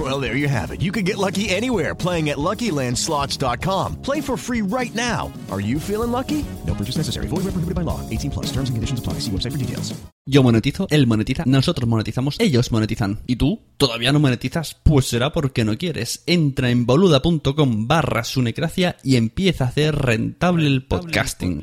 Well, there you have it. You can get lucky anywhere playing at LuckyLandSlots.com. Play for free right now. Are you feeling lucky? No purchase necessary. Void where prohibited by law. 18 plus. Terms and conditions apply. See website for details. Yo monetizo, él monetiza, nosotros monetizamos, ellos monetizan. ¿Y tú? ¿Todavía no monetizas? Pues será porque no quieres. Entra en boluda.com barra sunecracia y empieza a hacer rentable el podcasting.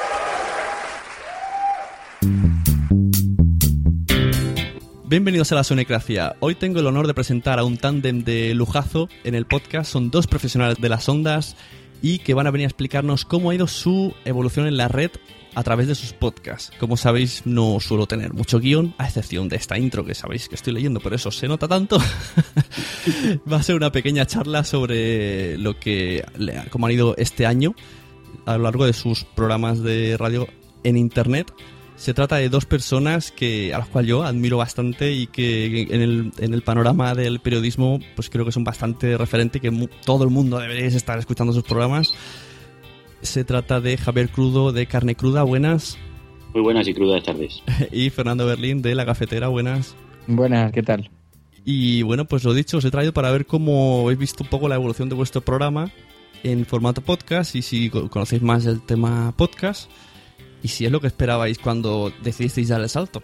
Bienvenidos a la Sonecracia. Hoy tengo el honor de presentar a un tándem de lujazo en el podcast. Son dos profesionales de las ondas y que van a venir a explicarnos cómo ha ido su evolución en la red a través de sus podcasts. Como sabéis, no suelo tener mucho guion, a excepción de esta intro que sabéis que estoy leyendo, por eso se nota tanto. Va a ser una pequeña charla sobre lo que, cómo han ido este año a lo largo de sus programas de radio en internet se trata de dos personas que a las cuales yo admiro bastante y que en el, en el panorama del periodismo pues creo que son bastante referente que todo el mundo debería estar escuchando sus programas. Se trata de Javier Crudo de Carne Cruda, buenas. Muy buenas y crudas tardes. y Fernando Berlín de La Cafetera, buenas. Buenas, ¿qué tal? Y bueno, pues lo dicho, os he traído para ver cómo habéis visto un poco la evolución de vuestro programa en formato podcast y si conocéis más el tema podcast y si es lo que esperabais cuando decidisteis dar el salto.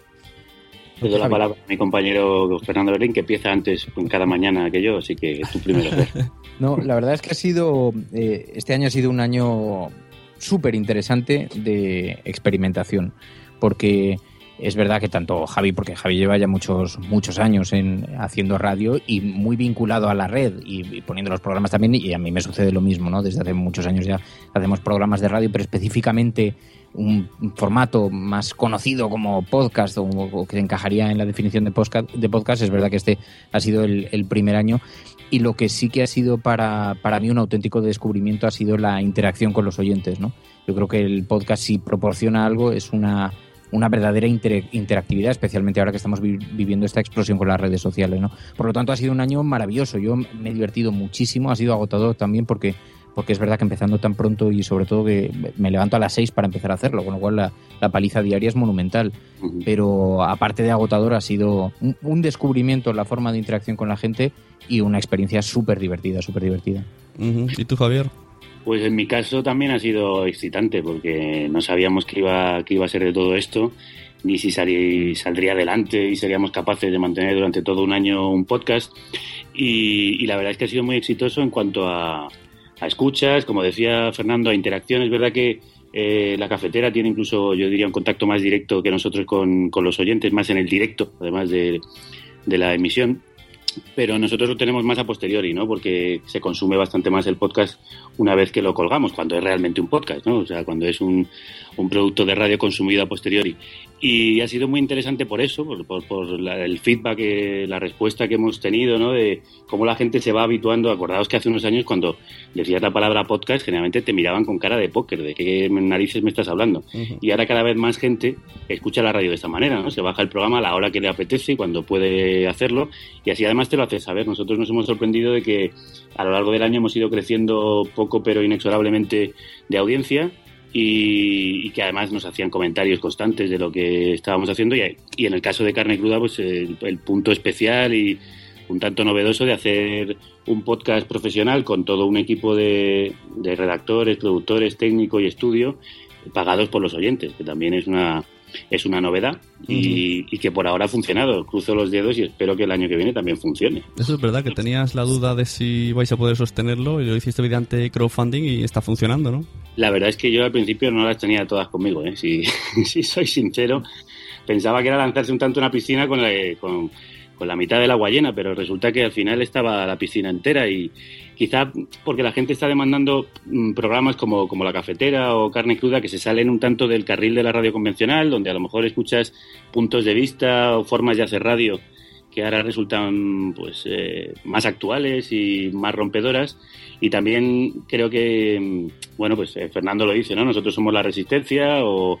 Le doy la palabra a mi compañero Fernando Berlín, que empieza antes cada mañana que yo, así que tú primero. no, la verdad es que ha sido, eh, este año ha sido un año súper interesante de experimentación, porque es verdad que tanto Javi, porque Javi lleva ya muchos, muchos años en, haciendo radio y muy vinculado a la red y, poniendo los programas también, y a mí me sucede lo mismo, ¿no? Desde hace muchos años ya hacemos programas de radio, pero específicamente un formato más conocido como podcast o, que encajaría en la definición de podcast, es verdad que este ha sido el, primer año y lo que sí que ha sido para, para mí un auténtico descubrimiento ha sido la interacción con los oyentes, ¿no? Yo creo que el podcast si proporciona algo es una una verdadera interactividad, especialmente ahora que estamos viviendo esta explosión con las redes sociales. ¿no? Por lo tanto, ha sido un año maravilloso. Yo me he divertido muchísimo, ha sido agotador también porque, porque es verdad que empezando tan pronto y sobre todo que me levanto a las seis para empezar a hacerlo, con lo cual la, paliza diaria es monumental. Pero aparte de agotador, ha sido un, descubrimiento en la forma de interacción con la gente y una experiencia súper divertida, súper divertida. ¿Y tú, Javier? Pues en mi caso también ha sido excitante porque no sabíamos que iba, que iba a ser de todo esto, ni si saldría adelante y seríamos capaces de mantener durante todo un año un podcast. Y, la verdad es que ha sido muy exitoso en cuanto a, escuchas, como decía Fernando, a interacción. Es verdad que eh, la cafetera tiene incluso, yo diría, un contacto más directo que nosotros con, los oyentes, más en el directo, además de, de la emisión pero nosotros lo tenemos más a posteriori, ¿no? Porque se consume bastante más el podcast una vez que lo colgamos, cuando es realmente un podcast, ¿no? O sea, cuando es un, un producto de radio consumido a posteriori. Y ha sido muy interesante por eso, por, por, el feedback, la respuesta que hemos tenido, ¿no? De cómo la gente se va habituando. Acordaos que hace unos años cuando decías la palabra podcast, generalmente te miraban con cara de póker, de qué narices me estás hablando. Y ahora cada vez más gente escucha la radio de esta manera, ¿no? Se baja el programa a la hora que le apetece, y cuando puede hacerlo, y así además te lo hace saber. Nosotros nos hemos sorprendido de que a lo largo del año hemos ido creciendo poco pero inexorablemente de audiencia y, que además nos hacían comentarios constantes de lo que estábamos haciendo y, en el caso de carne cruda pues el, punto especial y un tanto novedoso de hacer un podcast profesional con todo un equipo de, de redactores, productores, técnico y estudio pagados por los oyentes, que también es una, es una novedad y, que por ahora ha funcionado. Cruzo los dedos y espero que el año que viene también funcione. Eso es verdad, que tenías la duda de si vais a poder sostenerlo y lo hiciste mediante crowdfunding y está funcionando, ¿no? La verdad es que yo al principio no las tenía todas conmigo, ¿eh? si, si soy sincero. Pensaba que era lanzarse un tanto una piscina con la, con, con la mitad del agua llena, pero resulta que al final estaba la piscina entera y quizá porque la gente está demandando mm, programas como, como La Cafetera o Carne Cruda que se salen un tanto del carril de la radio convencional, donde a lo mejor escuchas puntos de vista o formas de hacer radio que ahora resultan pues eh, más actuales y más rompedoras. Y también creo que mm, bueno pues eh, Fernando lo dice no nosotros somos la resistencia o,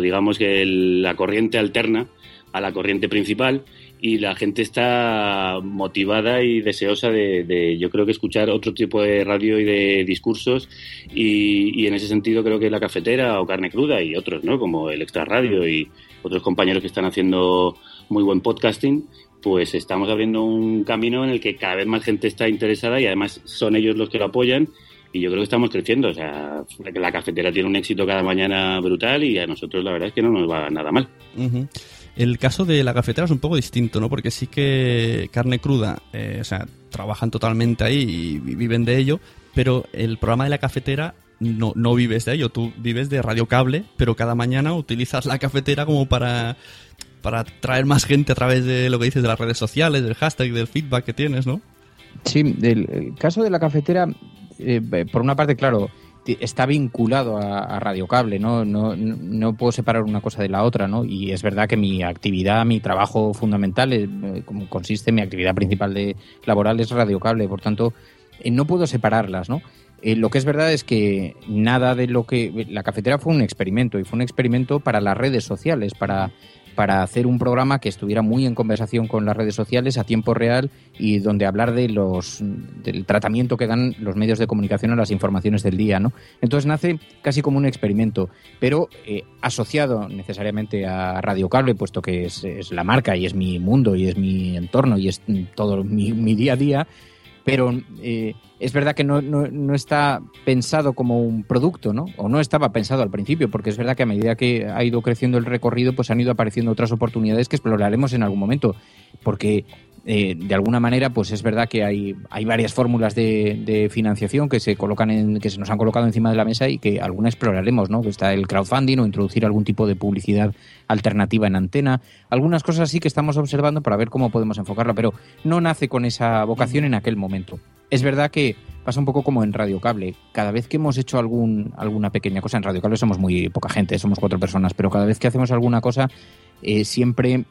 digamos que la corriente alterna a la corriente principal y la gente está motivada y deseosa de, yo creo que escuchar otro tipo de radio y de discursos y, en ese sentido creo que la cafetera o carne cruda y otros, ¿no? Como el Extra Radio y otros compañeros que están haciendo muy buen podcasting, pues estamos abriendo un camino en el que cada vez más gente está interesada y además son ellos los que lo apoyan y yo creo que estamos creciendo. O sea, la cafetera tiene un éxito cada mañana brutal y a nosotros la verdad es que no nos va nada mal. El caso de la cafetera es un poco distinto, ¿no? Porque sí que carne cruda, eh, o sea, trabajan totalmente ahí y viven de ello, pero el programa de la cafetera no, no vives de ello, tú vives de radio cable, pero cada mañana utilizas la cafetera como para, para traer más gente a través de lo que dices de las redes sociales, del hashtag, del feedback que tienes, ¿no? Sí, el, caso de la cafetera, eh, por una parte, claro, está vinculado a, Radio Cable, ¿no? No, no puedo separar una cosa de la otra, ¿no? Y es verdad que mi actividad, mi trabajo fundamental, eh, como consiste, mi actividad principal de laboral es Radio Cable, por tanto, eh, no puedo separarlas, ¿no? Eh, lo que es verdad es que nada de lo que... La cafetera fue un experimento y fue un experimento para las redes sociales, para para hacer un programa que estuviera muy en conversación con las redes sociales a tiempo real y donde hablar de los del tratamiento que dan los medios de comunicación a las informaciones del día, ¿no? Entonces nace casi como un experimento, pero eh, asociado necesariamente a Radio Cable, puesto que es, la marca y es mi mundo y es mi entorno y es todo mi, mi día a día pero eh, es verdad que no, no, no, está pensado como un producto, ¿no? O no estaba pensado al principio, porque es verdad que a medida que ha ido creciendo el recorrido, pues han ido apareciendo otras oportunidades que exploraremos en algún momento, porque eh, de alguna manera, pues es verdad que hay, hay varias fórmulas de, financiación que se colocan en, que se nos han colocado encima de la mesa y que alguna exploraremos, ¿no? Está el crowdfunding o introducir algún tipo de publicidad alternativa en antena, algunas cosas así que estamos observando para ver cómo podemos enfocarlo, pero no nace con esa vocación en aquel momento. Es verdad que pasa un poco como en Radio Cable. Cada vez que hemos hecho algún, alguna pequeña cosa, en Radio Cable somos muy poca gente, somos cuatro personas, pero cada vez que hacemos alguna cosa, eh, siempre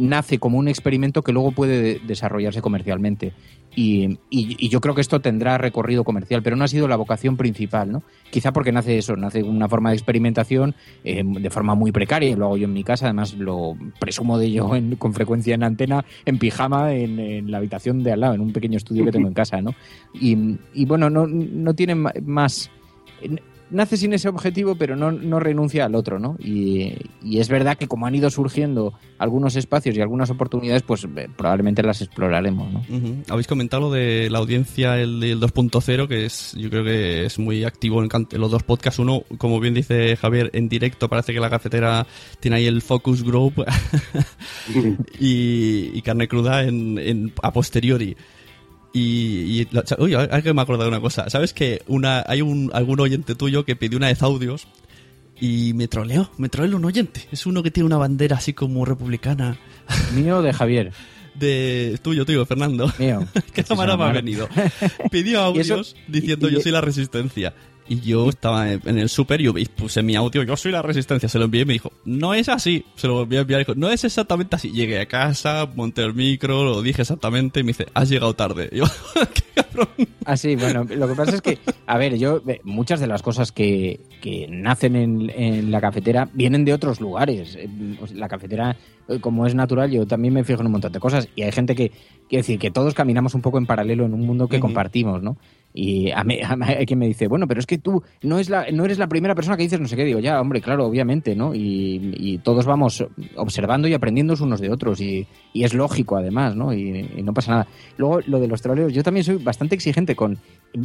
nace como un experimento que luego puede desarrollarse comercialmente. Y, yo creo que esto tendrá recorrido comercial, pero no ha sido la vocación principal, ¿no? Quizá porque nace eso, nace una forma de experimentación eh, de forma muy precaria, lo hago yo en mi casa, además lo presumo de ello con frecuencia en antena, en pijama, en, la habitación de al lado, en un pequeño estudio que tengo en casa, ¿no? Y, y bueno, no, no tiene más nace sin ese objetivo, pero no, no renuncia al otro, ¿no? Y, es verdad que como han ido surgiendo algunos espacios y algunas oportunidades, pues eh, probablemente las exploraremos, ¿no? Habéis comentado lo de la audiencia, el, 2.0, que es, yo creo que es muy activo en, los dos podcasts. Uno, como bien dice Javier, en directo parece que la cafetera tiene ahí el focus group y, carne cruda en, en a posteriori. Y, y uy, que me he acordado de una cosa. ¿Sabes que una, hay un, algún oyente tuyo que pidió una vez audios y me troleó? Me troleó un oyente. Es uno que tiene una bandera así como republicana. ¿Mío de Javier? De tuyo, tuyo, Fernando. Mío. ¿Qué cámara me ha venido? Pidió audios diciendo yo soy la resistencia. Y yo estaba en el súper y puse mi audio, yo soy la resistencia, se lo envié y me dijo, no es así, se lo volví a enviar y dijo, no es exactamente así. Llegué a casa, monté el micro, lo dije exactamente y me dice, has llegado tarde. Y yo, qué cabrón. Así, ah, bueno, lo que pasa es que, a ver, yo, muchas de las cosas que, que nacen en, en la cafetera vienen de otros lugares. Eh, la cafetera, eh, como es natural, yo también me fijo en un montón de cosas y hay gente que, quiere decir, que todos caminamos un poco en paralelo en un mundo que compartimos, ¿no? Y a mí, hay quien me dice, bueno, pero es que tú no, es la, no eres la primera persona que dices no sé qué. Digo, ya, hombre, claro, obviamente, ¿no? Y, todos vamos observando y aprendiendo unos de otros. Y, es lógico, además, ¿no? Y, no pasa nada. Luego, lo de los troleos, yo también soy bastante exigente con...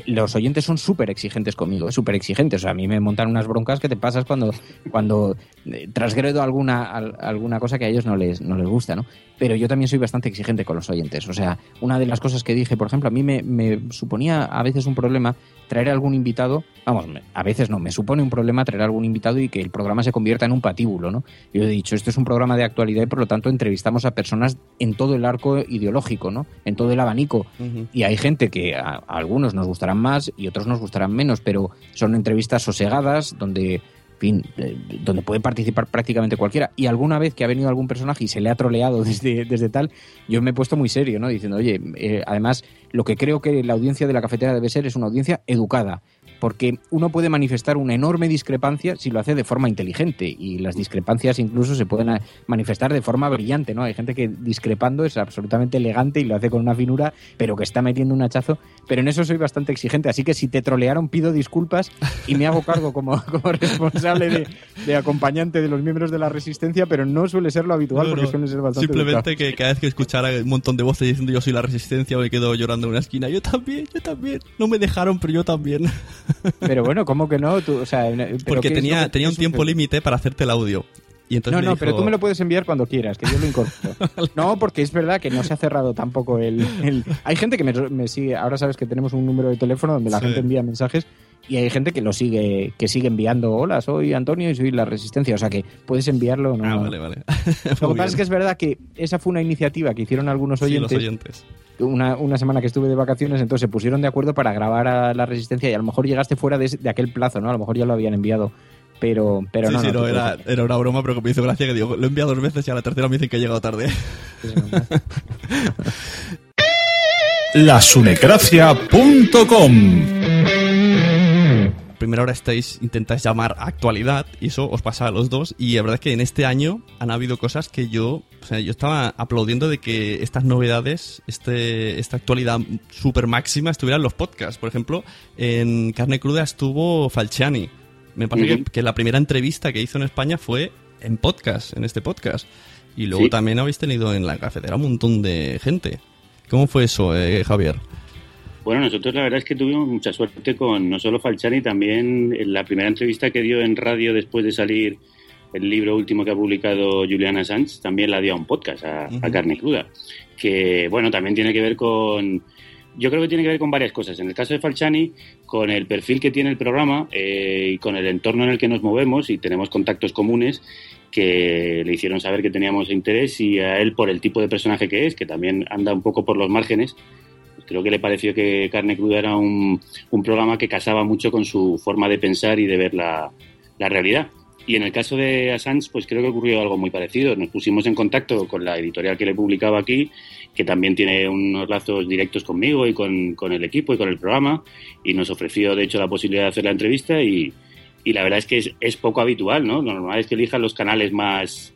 Los oyentes son súper exigentes conmigo, súper exigentes. O sea, a mí me montan unas broncas que te pasas cuando, cuando eh, transgredo alguna, alguna cosa que a ellos no les, no les gusta, ¿no? Pero yo también soy bastante exigente con los oyentes. O sea, una de las cosas que dije, por ejemplo, a mí me, me suponía a veces es un problema traer algún invitado, vamos, a veces no, me supone un problema traer algún invitado y que el programa se convierta en un patíbulo, ¿no? Yo he dicho, esto es un programa de actualidad y por lo tanto entrevistamos a personas en todo el arco ideológico, ¿no? En todo el abanico. Y hay gente que a, algunos nos gustarán más y otros nos gustarán menos, pero son entrevistas sosegadas donde eh, donde puede participar prácticamente cualquiera. Y alguna vez que ha venido algún personaje y se le ha troleado desde, desde tal, yo me he puesto muy serio, ¿no? Diciendo, oye, eh, además, lo que creo que la audiencia de la cafetera debe ser es una audiencia educada porque uno puede manifestar una enorme discrepancia si lo hace de forma inteligente y las discrepancias incluso se pueden manifestar de forma brillante, ¿no? Hay gente que discrepando es absolutamente elegante y lo hace con una finura, pero que está metiendo un hachazo, pero en eso soy bastante exigente, así que si te trolearon pido disculpas y me hago cargo como, como responsable de, acompañante de los miembros de la resistencia, pero no suele ser lo habitual porque suele ser bastante Simplemente que cada vez que escuchara un montón de voces diciendo yo soy la resistencia me quedo llorando en una esquina, yo también, yo también, no me dejaron, pero yo también. Pero bueno, ¿cómo que no? Tú, o sea, Porque tenía, tenía un tiempo límite para hacerte el audio. Y entonces no, no, pero tú me lo puedes enviar cuando quieras, que yo lo incorporo. no, porque es verdad que no se ha cerrado tampoco el... Hay gente que me, sigue, ahora sabes que tenemos un número de teléfono donde la gente envía mensajes y hay gente que lo sigue que sigue enviando hola soy Antonio y soy la resistencia o sea que puedes enviarlo ah vale vale. Lo que pasa es que es verdad que esa fue una iniciativa que hicieron algunos oyentes, sí, los oyentes. Una, una, semana que estuve de vacaciones entonces se pusieron de acuerdo para grabar a la resistencia y a lo mejor llegaste fuera de, de aquel plazo no a lo mejor ya lo habían enviado pero, pero sí, no, sí, no, era, era, una broma, pero que me hizo gracia que digo, lo he enviado dos veces y a la tercera me dicen que he llegado tarde. Lasunecracia.com Primero ahora estáis, intentáis llamar actualidad y eso os pasa a los dos y la verdad es que en este año han habido cosas que yo, o sea, yo estaba aplaudiendo de que estas novedades, este, esta actualidad super máxima estuvieran en los podcasts. Por ejemplo, en Carne Cruda estuvo Falciani. Me parece que, la primera entrevista que hizo en España fue en podcast, en este podcast. Y luego también habéis tenido en la cafetera un montón de gente. ¿Cómo fue eso, eh, Javier? Bueno, nosotros la verdad es que tuvimos mucha suerte con no solo Falciani, también en la primera entrevista que dio en radio después de salir el libro último que ha publicado Juliana Sanz, también la dio a un podcast, a, a Carne Cruda, que bueno, también tiene que ver con yo creo que tiene que ver con varias cosas. En el caso de Falciani, con el perfil que tiene el programa eh, y con el entorno en el que nos movemos y tenemos contactos comunes que le hicieron saber que teníamos interés y a él por el tipo de personaje que es, que también anda un poco por los márgenes, pues creo que le pareció que Carne Cruda era un, un, programa que casaba mucho con su forma de pensar y de ver la, la realidad. Y en el caso de Assange, pues creo que ocurrió algo muy parecido. Nos pusimos en contacto con la editorial que le publicaba aquí que también tiene unos lazos directos conmigo y con, el equipo y con el programa, y nos ofreció, de hecho, la posibilidad de hacer la entrevista y, y la verdad es que es, poco habitual, ¿no? Lo normal es que elijan los canales más,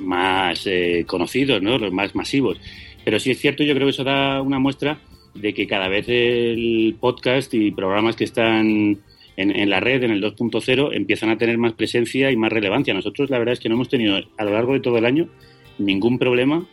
más eh, conocidos, ¿no? Los más masivos. Pero sí es cierto, yo creo que eso da una muestra de que cada vez el podcast y programas que están en, en la red, en el 2.0, empiezan a tener más presencia y más relevancia. Nosotros la verdad es que no hemos tenido a lo largo de todo el año ningún problema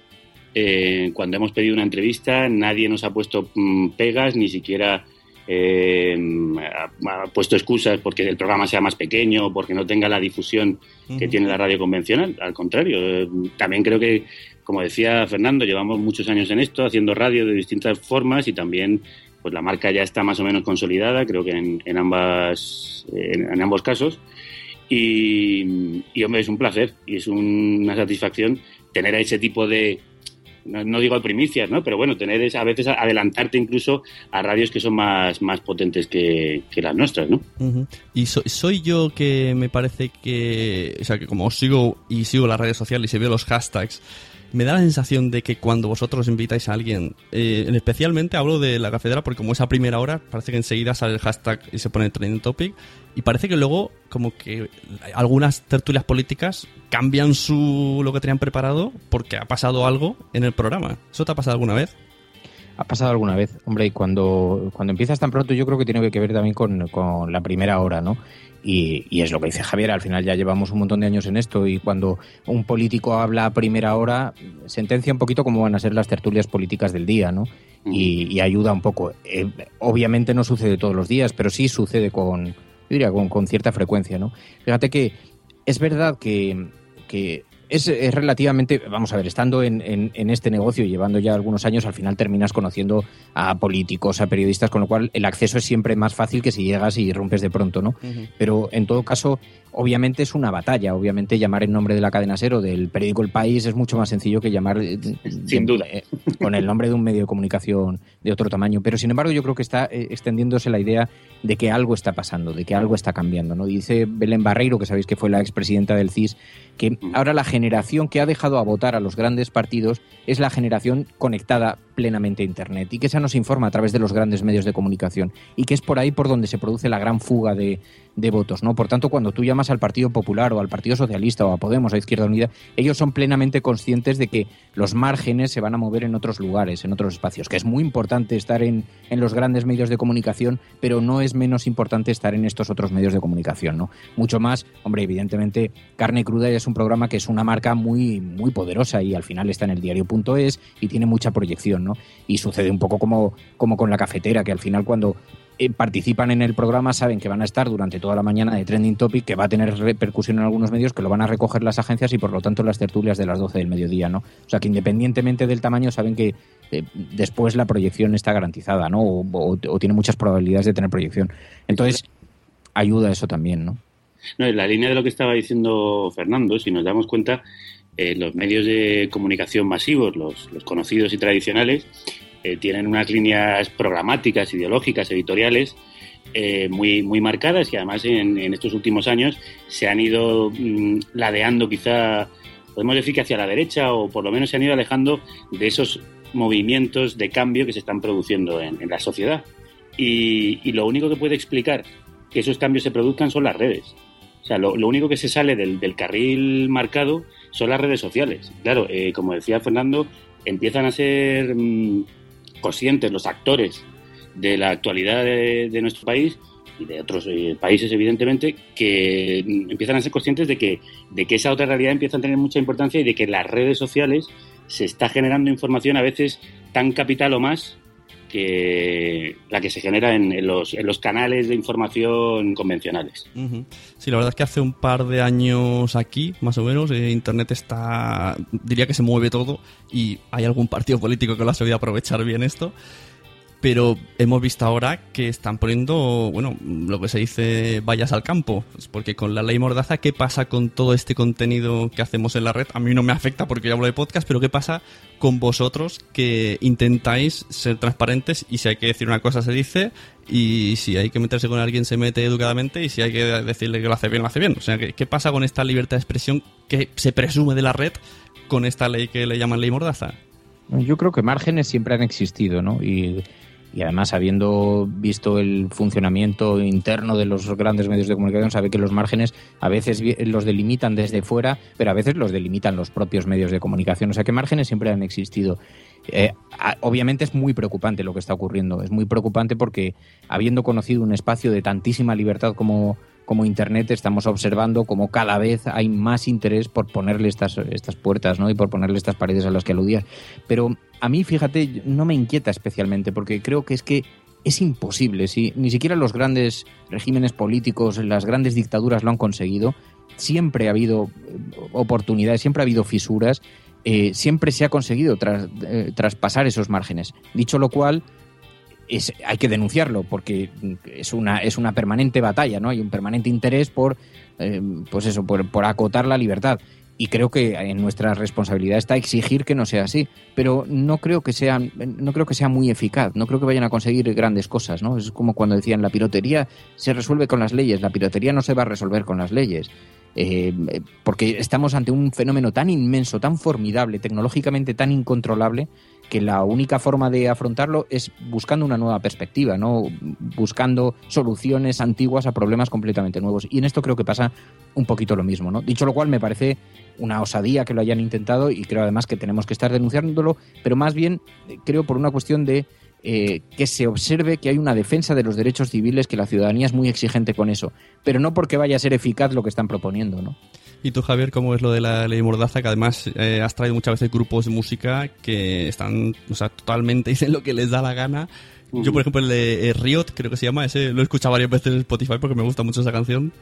eh, cuando hemos pedido una entrevista nadie nos ha puesto mm, pegas, ni siquiera eh, ha, puesto excusas porque el programa sea más pequeño o porque no tenga la difusión que tiene la radio convencional. Al contrario, eh, también creo que, como decía Fernando, llevamos muchos años en esto, haciendo radio de distintas formas y también pues la marca ya está más o menos consolidada, creo que en, ambas, en, ambos casos. Y, y, hombre, es un placer y es una satisfacción tener a ese tipo de, no, digo primicias, ¿no? Pero bueno, tener a veces adelantarte incluso a radios que son más, más potentes que, las nuestras, ¿no? Y soy yo que me parece que, o sea, que como sigo y sigo las redes sociales y veo los hashtags, me da la sensación de que cuando vosotros invitáis a alguien, eh, especialmente hablo de la cafedera porque como es a primera hora, parece que enseguida sale el hashtag y se pone trending topic y parece que luego como que algunas tertulias políticas cambian su lo que tenían preparado porque ha pasado algo en el programa. ¿Eso te ha pasado alguna vez? Ha pasado alguna vez, hombre, y cuando, cuando empiezas tan pronto yo creo que tiene que ver también con, con la primera hora, ¿no? Y, es lo que dice Javier, al final ya llevamos un montón de años en esto y cuando un político habla a primera hora, sentencia un poquito cómo van a ser las tertulias políticas del día, ¿no? Y, ayuda un poco. Eh, obviamente no sucede todos los días, pero sí sucede con, diría, con, con cierta frecuencia, ¿no? Fíjate que es verdad que, que es, relativamente, vamos a ver, estando en, en, este negocio y llevando ya algunos años, al final terminas conociendo a políticos, a periodistas, con lo cual el acceso es siempre más fácil que si llegas y rompes de pronto, ¿no? Pero en todo caso, obviamente es una batalla. Obviamente llamar en nombre de la cadena Cero del periódico El País es mucho más sencillo que llamar eh, sin duda eh, con el nombre de un medio de comunicación de otro tamaño. Pero sin embargo yo creo que está eh, extendiéndose la idea de que algo está pasando, de que algo está cambiando. ¿no? Dice Belén Barreiro, que sabéis que fue la expresidenta del CIS, que ahora la generación que ha dejado a votar a los grandes partidos es la generación conectada plenamente a Internet y que esa nos informa a través de los grandes medios de comunicación y que es por ahí por donde se produce la gran fuga de, de votos. ¿no? Por tanto, cuando tú llamas al Partido Popular o al Partido Socialista o a Podemos, a Izquierda Unida, ellos son plenamente conscientes de que los márgenes se van a mover en otros lugares, en otros espacios, que es muy importante estar en, en los grandes medios de comunicación, pero no es menos importante estar en estos otros medios de comunicación. ¿no? Mucho más, hombre, evidentemente, Carne Cruda es un programa que es una marca muy, muy poderosa y al final está en el diario.es y tiene mucha proyección. ¿no? Y sucede un poco como, como con la cafetera, que al final cuando participan en el programa saben que van a estar durante toda la mañana de Trending Topic, que va a tener repercusión en algunos medios, que lo van a recoger las agencias y por lo tanto las tertulias de las 12 del mediodía, ¿no? O sea que independientemente del tamaño saben que eh, después la proyección está garantizada, ¿no? O, tiene muchas probabilidades de tener proyección. Entonces, ayuda eso también, ¿no? No, en la línea de lo que estaba diciendo Fernando, si nos damos cuenta, eh, los medios de comunicación masivos, los conocidos y tradicionales, eh, tienen unas líneas programáticas, ideológicas, editoriales eh, muy, muy marcadas y además en, estos últimos años se han ido mm, ladeando quizá, podemos decir que hacia la derecha o por lo menos se han ido alejando de esos movimientos de cambio que se están produciendo en, la sociedad. Y, lo único que puede explicar que esos cambios se produzcan son las redes. O sea, lo, único que se sale del, carril marcado son las redes sociales. Claro, eh, como decía Fernando, empiezan a ser mm, conscientes los actores de la actualidad de, nuestro país y de otros eh, países, evidentemente, que empiezan a ser conscientes de que, de que esa otra realidad empieza a tener mucha importancia y de que las redes sociales se está generando información a veces tan capital o más que la que se genera en, los, en los canales de información convencionales. Sí, la verdad es que hace un par de años aquí, más o menos, eh, Internet está, diría que se mueve todo y hay algún partido político que lo ha sabido aprovechar bien esto pero hemos visto ahora que están poniendo, bueno, lo que se dice vayas al campo, pues porque con la ley Mordaza, ¿qué pasa con todo este contenido que hacemos en la red? A mí no me afecta porque yo hablo de podcast, pero ¿qué pasa con vosotros que intentáis ser transparentes y si hay que decir una cosa se dice y si hay que meterse con alguien se mete educadamente y si hay que decirle que lo hace bien, lo hace bien? O sea, ¿qué, qué pasa con esta libertad de expresión que se presume de la red con esta ley que le llaman ley Mordaza? Yo creo que márgenes siempre han existido, ¿no? Y y además habiendo visto el funcionamiento interno de los grandes medios de comunicación, sabe que los márgenes a veces los delimitan desde fuera, pero a veces los delimitan los propios medios de comunicación. O sea que márgenes siempre han existido. Eh, obviamente es muy preocupante lo que está ocurriendo. Es muy preocupante porque habiendo conocido un espacio de tantísima libertad como, como Internet, estamos observando como cada vez hay más interés por ponerle estas, estas puertas ¿no? y por ponerle estas paredes a las que aludías. Pero a mí, fíjate, no me inquieta especialmente porque creo que es que es imposible. Si ni siquiera los grandes regímenes políticos, las grandes dictaduras lo han conseguido, siempre ha habido eh, oportunidades, siempre ha habido fisuras, eh, siempre se ha conseguido eh, traspasar esos márgenes. Dicho lo cual, hay que denunciarlo porque es una, es una permanente batalla, ¿no? Hay un permanente interés por, pues eso, por, por acotar la libertad y creo que en nuestra responsabilidad está exigir que no sea así, pero no creo que sea no creo que sea muy eficaz, no creo que vayan a conseguir grandes cosas, ¿no? Es como cuando decían la piratería se resuelve con las leyes, la piratería no se va a resolver con las leyes. Eh, porque estamos ante un fenómeno tan inmenso, tan formidable, tecnológicamente tan incontrolable, que la única forma de afrontarlo es buscando una nueva perspectiva, ¿no? buscando soluciones antiguas a problemas completamente nuevos. Y en esto creo que pasa un poquito lo mismo. ¿no? Dicho lo cual, me parece una osadía que lo hayan intentado y creo además que tenemos que estar denunciándolo, pero más bien eh, creo por una cuestión de eh, que se observe que hay una defensa de los derechos civiles, que la ciudadanía es muy exigente con eso, pero no porque vaya a ser eficaz lo que están proponiendo, ¿no? ¿Y tú, Javier, cómo es lo de la ley Mordaza? Que además eh, has traído muchas veces grupos de música que están, o sea, totalmente dicen lo que les da la gana. Yo, por ejemplo, el de Riot, creo que se llama, ese lo he escuchado varias veces en Spotify porque me gusta mucho esa canción.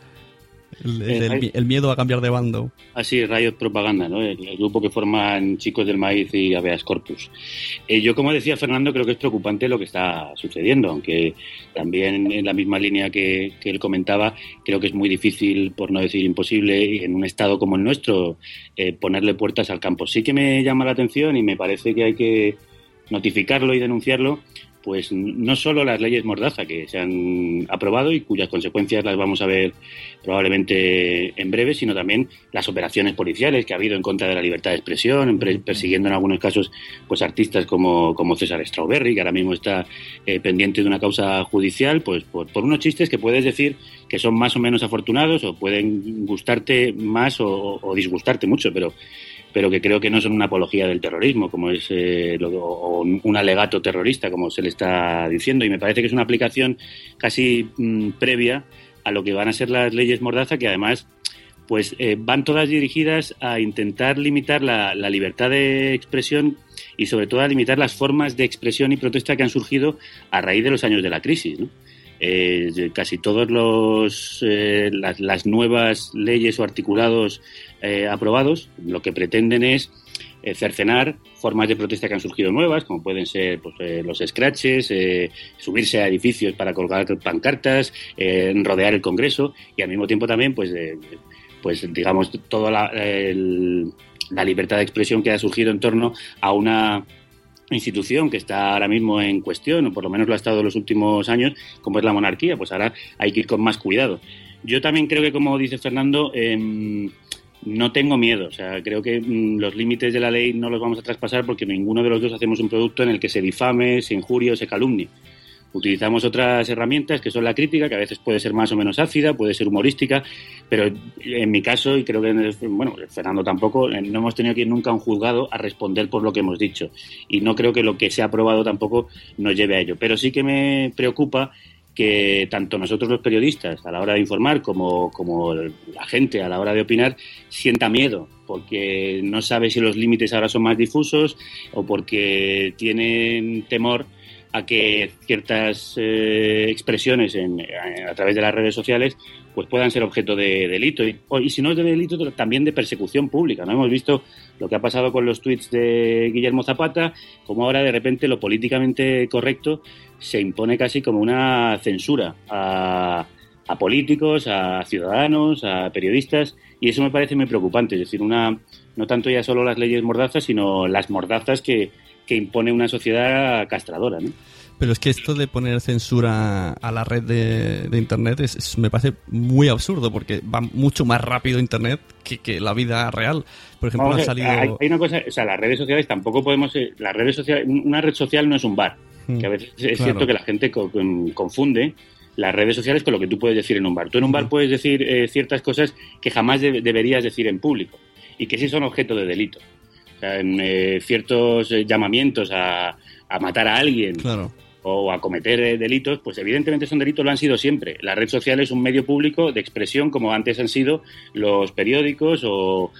Eh, el, miedo a cambiar de bando. Así, Riot Propaganda, ¿no? El, grupo que forman Chicos del Maíz y Aveas Corpus. Eh, yo, como decía Fernando, creo que es preocupante lo que está sucediendo, aunque también en la misma línea que, él comentaba, creo que es muy difícil, por no decir imposible, en un estado como el nuestro, eh, ponerle puertas al campo. Sí que me llama la atención y me parece que hay que notificarlo y denunciarlo pues no solo las leyes Mordaza que se han aprobado y cuyas consecuencias las vamos a ver probablemente en breve, sino también las operaciones policiales que ha habido en contra de la libertad de expresión, persiguiendo en algunos casos pues artistas como, como César Strawberry, que ahora mismo está eh, pendiente de una causa judicial, pues por, unos chistes que puedes decir que son más o menos afortunados o pueden gustarte más o disgustarte mucho, pero pero que creo que no son una apología del terrorismo, como es eh, o un alegato terrorista, como se le está diciendo. Y me parece que es una aplicación casi mm, previa a lo que van a ser las leyes Mordaza, que además pues eh, van todas dirigidas a intentar limitar la, libertad de expresión y sobre todo a limitar las formas de expresión y protesta que han surgido a raíz de los años de la crisis. Eh, casi todas las, las, nuevas leyes o articulados eh, aprobados lo que pretenden es eh, cercenar formas de protesta que han surgido nuevas, como pueden ser pues, eh, los scratches, subirse a edificios para colgar pancartas, rodear el Congreso y al mismo tiempo también, pues, pues digamos, toda la, la libertad de expresión que ha surgido en torno a una institución que está ahora mismo en cuestión, o por lo menos lo ha estado en los últimos años, como es la monarquía, pues ahora hay que ir con más cuidado. Yo también creo que, como dice Fernando, eh, no tengo miedo, o sea, creo que mm, los límites de la ley no los vamos a traspasar porque ninguno de los dos hacemos un producto en el que se difame, se injurie o se calumnie. Utilizamos otras herramientas que son la crítica, que a veces puede ser más o menos ácida, puede ser humorística, pero en mi caso, y creo que, bueno, Fernando tampoco, eh, no hemos tenido que ir nunca a un juzgado a responder por lo que hemos dicho. Y no creo que lo que se ha aprobado tampoco nos lleve a ello. Pero sí que me preocupa que tanto nosotros los periodistas a la hora de informar como, como la gente a la hora de opinar sienta miedo porque no sabe si los límites ahora son más difusos o porque tienen temor a que ciertas eh, expresiones en, a través de las redes sociales pues puedan ser objeto de delito. Y, y, si no es de delito también de persecución pública no hemos visto lo que ha pasado con los tweets de Guillermo Zapata como ahora de repente lo políticamente correcto se impone casi como una censura a, políticos a ciudadanos a periodistas y eso me parece muy preocupante es decir una no tanto ya solo las leyes mordazas sino las mordazas que que impone una sociedad castradora. Pero es que esto de poner censura a la red de, Internet es, me parece muy absurdo porque va mucho más rápido Internet que, la vida real. Por ejemplo, Vamos, ha salido... Hay, una cosa, o sea, las redes sociales tampoco podemos... eh, Las redes sociales, una red social no es un bar. Mm, Que a veces es claro. cierto que la gente co- con- confunde las redes sociales con lo que tú puedes decir en un bar. Tú en un bar puedes decir eh, ciertas cosas que jamás de- deberías decir en público y que sí son objeto de delito. O sea, en, eh, ciertos eh, llamamientos a, a matar a alguien Claro. O a cometer eh, delitos, pues evidentemente son delitos, lo han sido siempre. La red social es un medio público de expresión como antes han sido los periódicos o,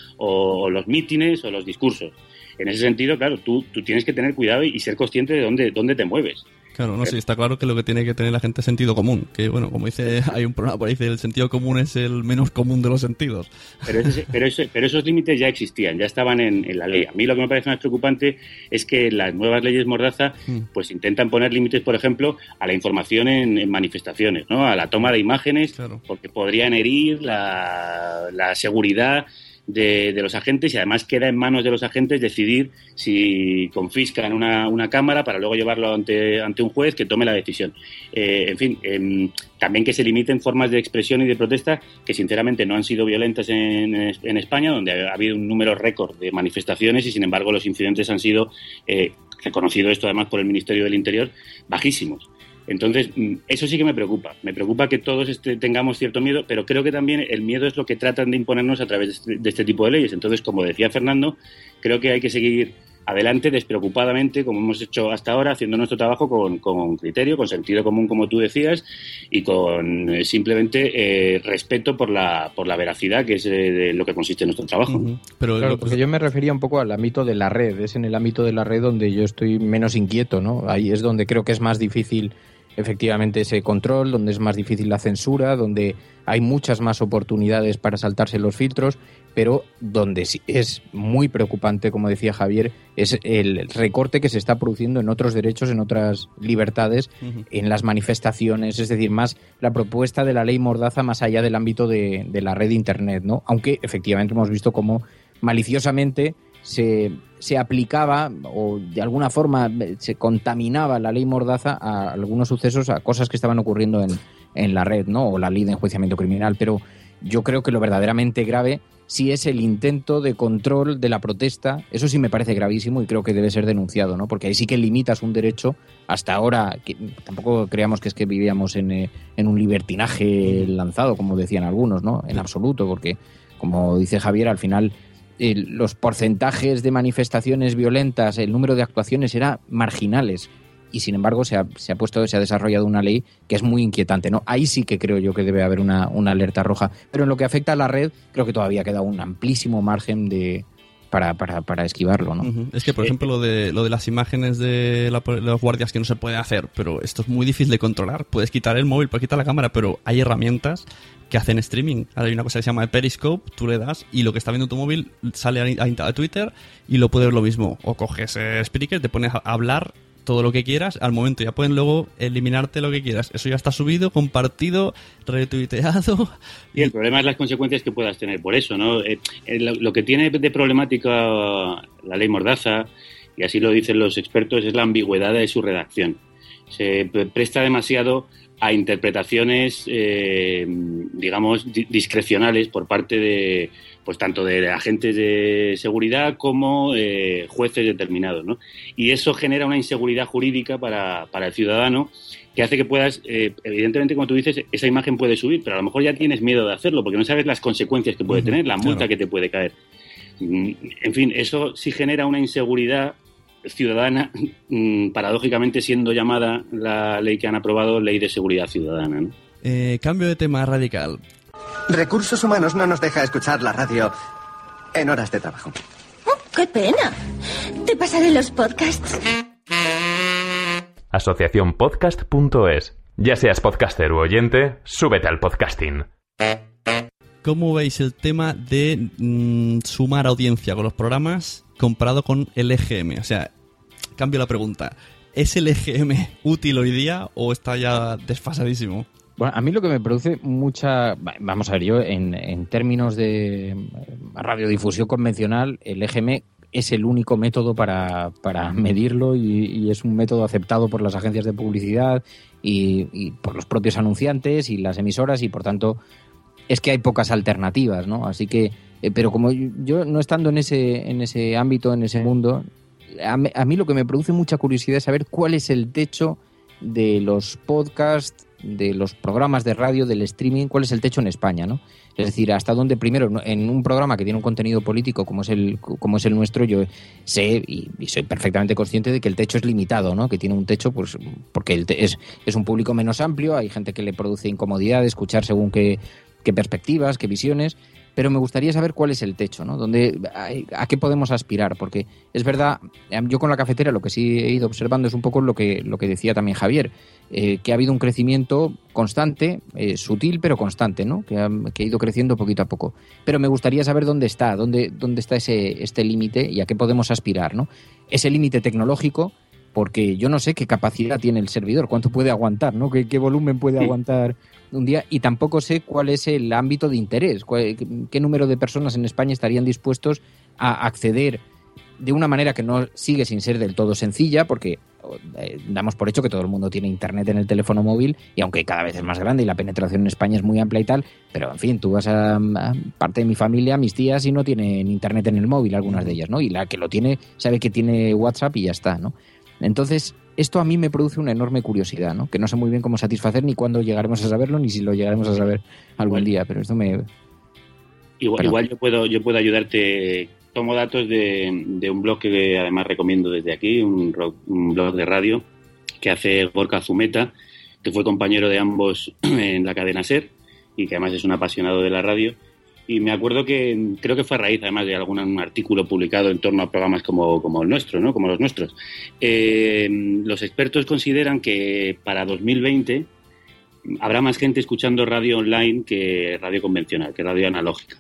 los mítines o los discursos. En ese sentido, claro, tú, tú tienes que tener cuidado y, y ser consciente de dónde, dónde te mueves. Claro, no sé, está claro que lo que tiene que tener la gente es sentido común. Que bueno, como dice, hay un programa por ahí, dice el sentido común es el menos común de los sentidos. Pero, ese- pero, ese- pero esos límites ya existían, ya estaban en, en la ley. A mí lo que me parece más preocupante es que las nuevas leyes Mordaza pues intentan poner límites, por ejemplo, a la información en, en manifestaciones, ¿no? a la toma de imágenes, porque podrían herir la, la seguridad de, los agentes y además queda en manos de los agentes decidir si confiscan una, una cámara para luego llevarlo ante, ante un juez que tome la decisión. Eh, en fin, em, también que se limiten formas de expresión y de protesta que sinceramente no han sido violentas en, en España, donde ha habido un número récord de manifestaciones y sin embargo los incidentes han sido, eh, reconocido esto además por el Ministerio del Interior, bajísimos. Entonces, mm, eso sí que me preocupa. Me preocupa que todos este- tengamos cierto miedo, pero creo que también el miedo es lo que tratan de imponernos a través de este, de este tipo de leyes. Entonces, como decía Fernando, creo que hay que seguir adelante despreocupadamente, como hemos hecho hasta ahora, haciendo nuestro trabajo con, con criterio, con sentido común, como tú decías, y con eh, simplemente eh, respeto por la, por la veracidad, que es eh, de lo que consiste nuestro trabajo. Pero Claro, porque yo me refería un poco al ámbito de la red. Es en el ámbito de la red donde yo estoy menos inquieto, ¿no? Ahí es donde creo que es más difícil efectivamente ese control, donde es más difícil la censura, donde hay muchas más oportunidades para saltarse los filtros, pero donde sí es muy preocupante, como decía Javier, es el recorte que se está produciendo en otros derechos, en otras libertades, en las manifestaciones, es decir, más la propuesta de la ley Mordaza más allá del ámbito de, de la red Internet, ¿no? Aunque efectivamente hemos visto cómo maliciosamente se, se aplicaba o de alguna forma se contaminaba la ley Mordaza a algunos sucesos, a cosas que estaban ocurriendo en, en la red, ¿no? O la ley de enjuiciamiento criminal, pero yo creo que lo verdaderamente grave sí es el intento de control de la protesta. Eso sí me parece gravísimo y creo que debe ser denunciado, ¿no? Porque ahí sí que limitas un derecho. Hasta ahora, que tampoco creamos que es que vivíamos en, eh, en un libertinaje lanzado, como decían algunos, ¿no? En absoluto, porque, como dice Javier, al final eh, los porcentajes de manifestaciones violentas, el número de actuaciones era marginales. Y sin embargo se ha, se ha puesto, se ha desarrollado una ley que es muy inquietante, ¿no? Ahí sí que creo yo que debe haber una, una alerta roja. Pero en lo que afecta a la red, creo que todavía queda un amplísimo margen de para, para, para esquivarlo, ¿no? Ujú. Es que, por ejemplo, lo de, lo de las imágenes de, la- de los guardias que no se puede hacer, pero esto es muy difícil de controlar. Puedes quitar el móvil, puedes quitar la cámara, pero hay herramientas que hacen streaming. Hay una cosa que se llama Periscope, tú le das y lo que está viendo tu móvil sale a, a- Twitter y lo puedes ver lo mismo. O coges eh, Spreaker, te pones a hablar todo lo que quieras, al momento ya pueden luego eliminarte lo que quieras. Eso ya está subido, compartido, retuiteado. Y el problema es las consecuencias que puedas tener por eso, ¿no? Eh, eh, lo, lo que tiene de problemática la ley Mordaza, y así lo dicen los expertos, es la ambigüedad de su redacción. Se pre- presta demasiado a interpretaciones, eh, digamos, di- discrecionales por parte de, pues tanto de agentes de seguridad como eh, jueces determinados, ¿no? Y eso genera una inseguridad jurídica para, para el ciudadano que hace que puedas, eh, evidentemente, como tú dices, esa imagen puede subir, pero a lo mejor ya tienes miedo de hacerlo porque no sabes las consecuencias que puede tener, la multa claro. que te puede caer. Mm, En fin, eso sí genera una inseguridad ciudadana, mm, paradójicamente siendo llamada la ley que han aprobado Ley de Seguridad Ciudadana. ¿no? Eh, cambio de tema radical. Recursos Humanos no nos deja escuchar la radio en horas de trabajo. ¡Qué pena! Te pasaré los podcasts. asociacionpodcast.es. Ya seas podcaster u oyente, súbete al podcasting. ¿Cómo veis el tema de mm, sumar audiencia con los programas comparado con el EGM? O sea, cambio la pregunta. ¿Es el EGM útil hoy día o está ya desfasadísimo? Bueno, a mí lo que me produce mucha... Vamos a ver, yo en, en términos de radiodifusión convencional, el EGM es el único método para, para medirlo y, es un método aceptado por las agencias de publicidad y, por los propios anunciantes y las emisoras y por tanto es que hay pocas alternativas, ¿no? Así que, eh, pero como yo no estando en ese, en ese ámbito, en ese mundo, a, a mí lo que me produce mucha curiosidad es saber cuál es el techo de los podcasts, de los programas de radio, del streaming, cuál es el techo en España, ¿no? Es decir, hasta dónde primero en un programa que tiene un contenido político como es el como es el nuestro, yo sé y, soy perfectamente consciente de que el techo es limitado, ¿no? Que tiene un techo pues porque el te, es es un público menos amplio, hay gente que le produce incomodidad escuchar según qué, qué perspectivas, qué visiones, pero me gustaría saber cuál es el techo, ¿no? A, qué podemos aspirar, porque es verdad, yo con la cafetera lo que sí he ido observando es un poco lo que, lo que decía también Javier, eh, que ha habido un crecimiento constante, eh, sutil pero constante, ¿no? Que ha, que ha, ido creciendo poquito a poco. Pero me gustaría saber dónde está, dónde, dónde está ese, este límite y a qué podemos aspirar, ¿no? Ese límite tecnológico, porque yo no sé qué capacidad tiene el servidor, cuánto puede aguantar, ¿no? ¿Qué, qué volumen puede aguantar un día? Y tampoco sé cuál es el ámbito de interés, cuál, qué número de personas en España estarían dispuestos a acceder de una manera que no sigue sin ser del todo sencilla, porque eh, damos por hecho que todo el mundo tiene internet en el teléfono móvil y aunque cada vez es más grande y la penetración en España es muy amplia y tal, pero en fin, tú vas a, a parte de mi familia, mis tías y no tienen internet en el móvil, algunas de ellas, ¿no? Y la que lo tiene sabe que tiene WhatsApp y ya está, ¿no? Entonces, esto a mí me produce una enorme curiosidad, ¿no? Que no sé muy bien cómo satisfacer ni cuándo llegaremos a saberlo ni si lo llegaremos a saber algún bueno, día, pero esto me Igual, igual yo puedo yo puedo ayudarte tomo datos de, de, un blog que además recomiendo desde aquí, un, un, blog de radio que hace Gorka Zumeta, que fue compañero de ambos en la cadena SER y que además es un apasionado de la radio. Y me acuerdo que creo que fue a raíz además de algún artículo publicado en torno a programas como, como el nuestro, ¿no? como los nuestros. Eh, los expertos consideran que para 2020 habrá más gente escuchando radio online que radio convencional, que radio analógica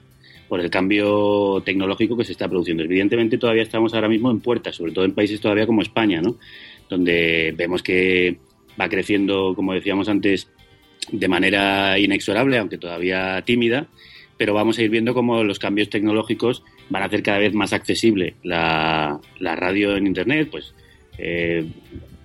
por el cambio tecnológico que se está produciendo. Evidentemente todavía estamos ahora mismo en puertas, sobre todo en países todavía como España, ¿no? donde vemos que va creciendo, como decíamos antes, de manera inexorable, aunque todavía tímida, pero vamos a ir viendo cómo los cambios tecnológicos van a hacer cada vez más accesible la, la radio en Internet, pues eh,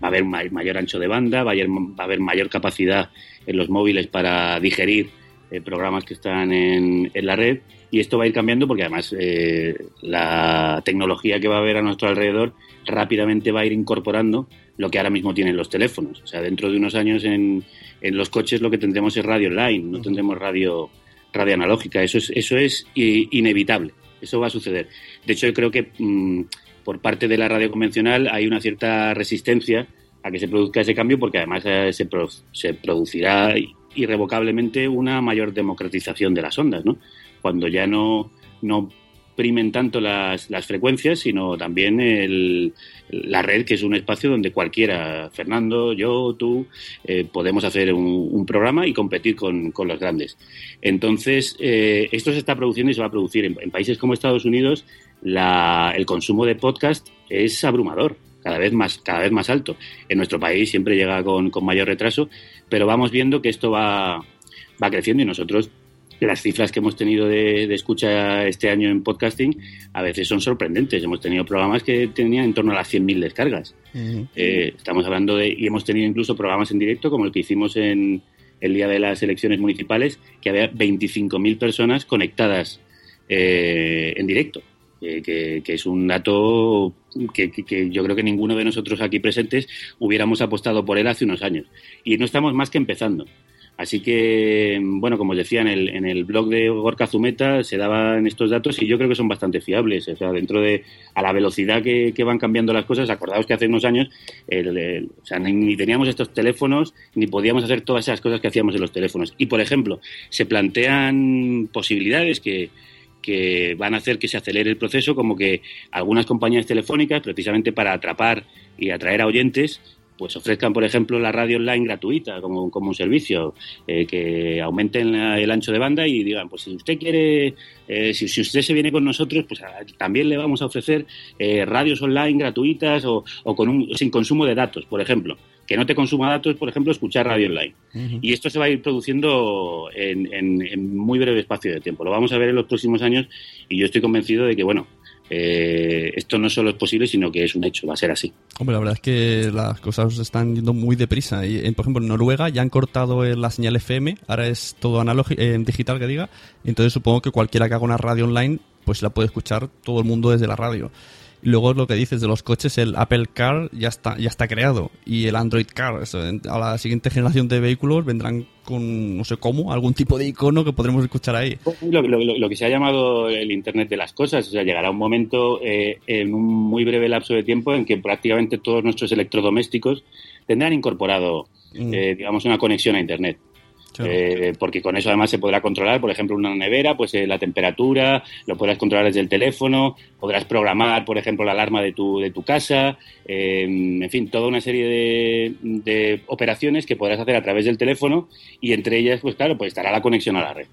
va a haber mayor ancho de banda, va a, haber, va a haber mayor capacidad en los móviles para digerir eh, programas que están en, en, la red y esto va a ir cambiando porque además eh, la tecnología que va a haber a nuestro alrededor rápidamente va a ir incorporando lo que ahora mismo tienen los teléfonos. O sea, dentro de unos años en, en los coches lo que tendremos es radio online, no tendremos radio, radio analógica. Eso es, eso es inevitable, eso va a suceder. De hecho, yo creo que mmm, por parte de la radio convencional hay una cierta resistencia a que se produzca ese cambio porque además eh, se, pro, se producirá irrevocablemente una mayor democratización de las ondas, ¿no? Cuando ya no, no primen tanto las, las frecuencias, sino también el, la red, que es un espacio donde cualquiera, Fernando, yo, tú, eh, podemos hacer un, programa y competir con, con los grandes. Entonces, eh, esto se está produciendo y se va a producir. En, en países como Estados Unidos, la, el consumo de podcast es abrumador cada vez más, cada vez más alto. En nuestro país siempre llega con, con mayor retraso, pero vamos viendo que esto va, va creciendo y nosotros las cifras que hemos tenido de, de, escucha este año en podcasting a veces son sorprendentes. Hemos tenido programas que tenían en torno a las 100.000 descargas. Uh -huh. eh, estamos hablando de, y hemos tenido incluso programas en directo como el que hicimos en el día de las elecciones municipales, que había 25.000 personas conectadas eh, en directo. Eh, que, que, es un dato que, que, yo creo que ninguno de nosotros aquí presentes hubiéramos apostado por él hace unos años. Y no estamos más que empezando. Así que, bueno, como os decía, en el, en el blog de Gorka Zumeta se daban estos datos y yo creo que son bastante fiables. O sea, dentro de, a la velocidad que, que van cambiando las cosas, acordaos que hace unos años, ni, teníamos estos teléfonos, ni podíamos hacer todas esas cosas que hacíamos en los teléfonos. Y, por ejemplo, se plantean posibilidades que, que van a hacer que se acelere el proceso, como que algunas compañías telefónicas, precisamente para atrapar y atraer a oyentes, pues ofrezcan, por ejemplo, la radio online gratuita como, como un servicio, eh, que aumenten el ancho de banda y digan, pues si usted quiere, eh, si, usted se viene con nosotros, pues también le vamos a ofrecer eh, radios online gratuitas o, con un, sin consumo de datos, por ejemplo. Que no te consuma datos, por ejemplo, escuchar radio online. Y esto se va a ir produciendo en, en muy breve espacio de tiempo. Lo vamos a ver en los próximos años y yo estoy convencido de que, bueno, eh, esto no solo es posible, sino que es un hecho, va a ser así. Hombre, la verdad es que las cosas están yendo muy deprisa. Y, por ejemplo, en Noruega ya han cortado la señal FM, ahora es todo analógico, en digital que diga. Entonces supongo que cualquiera que haga una radio online, pues la puede escuchar todo el mundo desde la radio. Luego lo que dices de los coches, el Apple Car ya está, ya está creado y el Android Car. a la siguiente generación de vehículos vendrán con, no sé cómo, algún tipo de icono que podremos escuchar ahí. Lo, que se ha llamado el Internet de las Cosas, o sea, llegará un momento eh, en un muy breve lapso de tiempo en que prácticamente todos nuestros electrodomésticos tendrán incorporado, mm. eh, digamos, una conexión a Internet. Eh, porque con eso además se podrá controlar, por ejemplo, una nevera, pues eh, la temperatura, lo podrás controlar desde el teléfono, podrás programar, por ejemplo, la alarma de tu, de tu casa, eh, en fin, toda una serie de, operaciones que podrás hacer a través del teléfono y entre ellas, pues claro, pues estará la conexión a la red.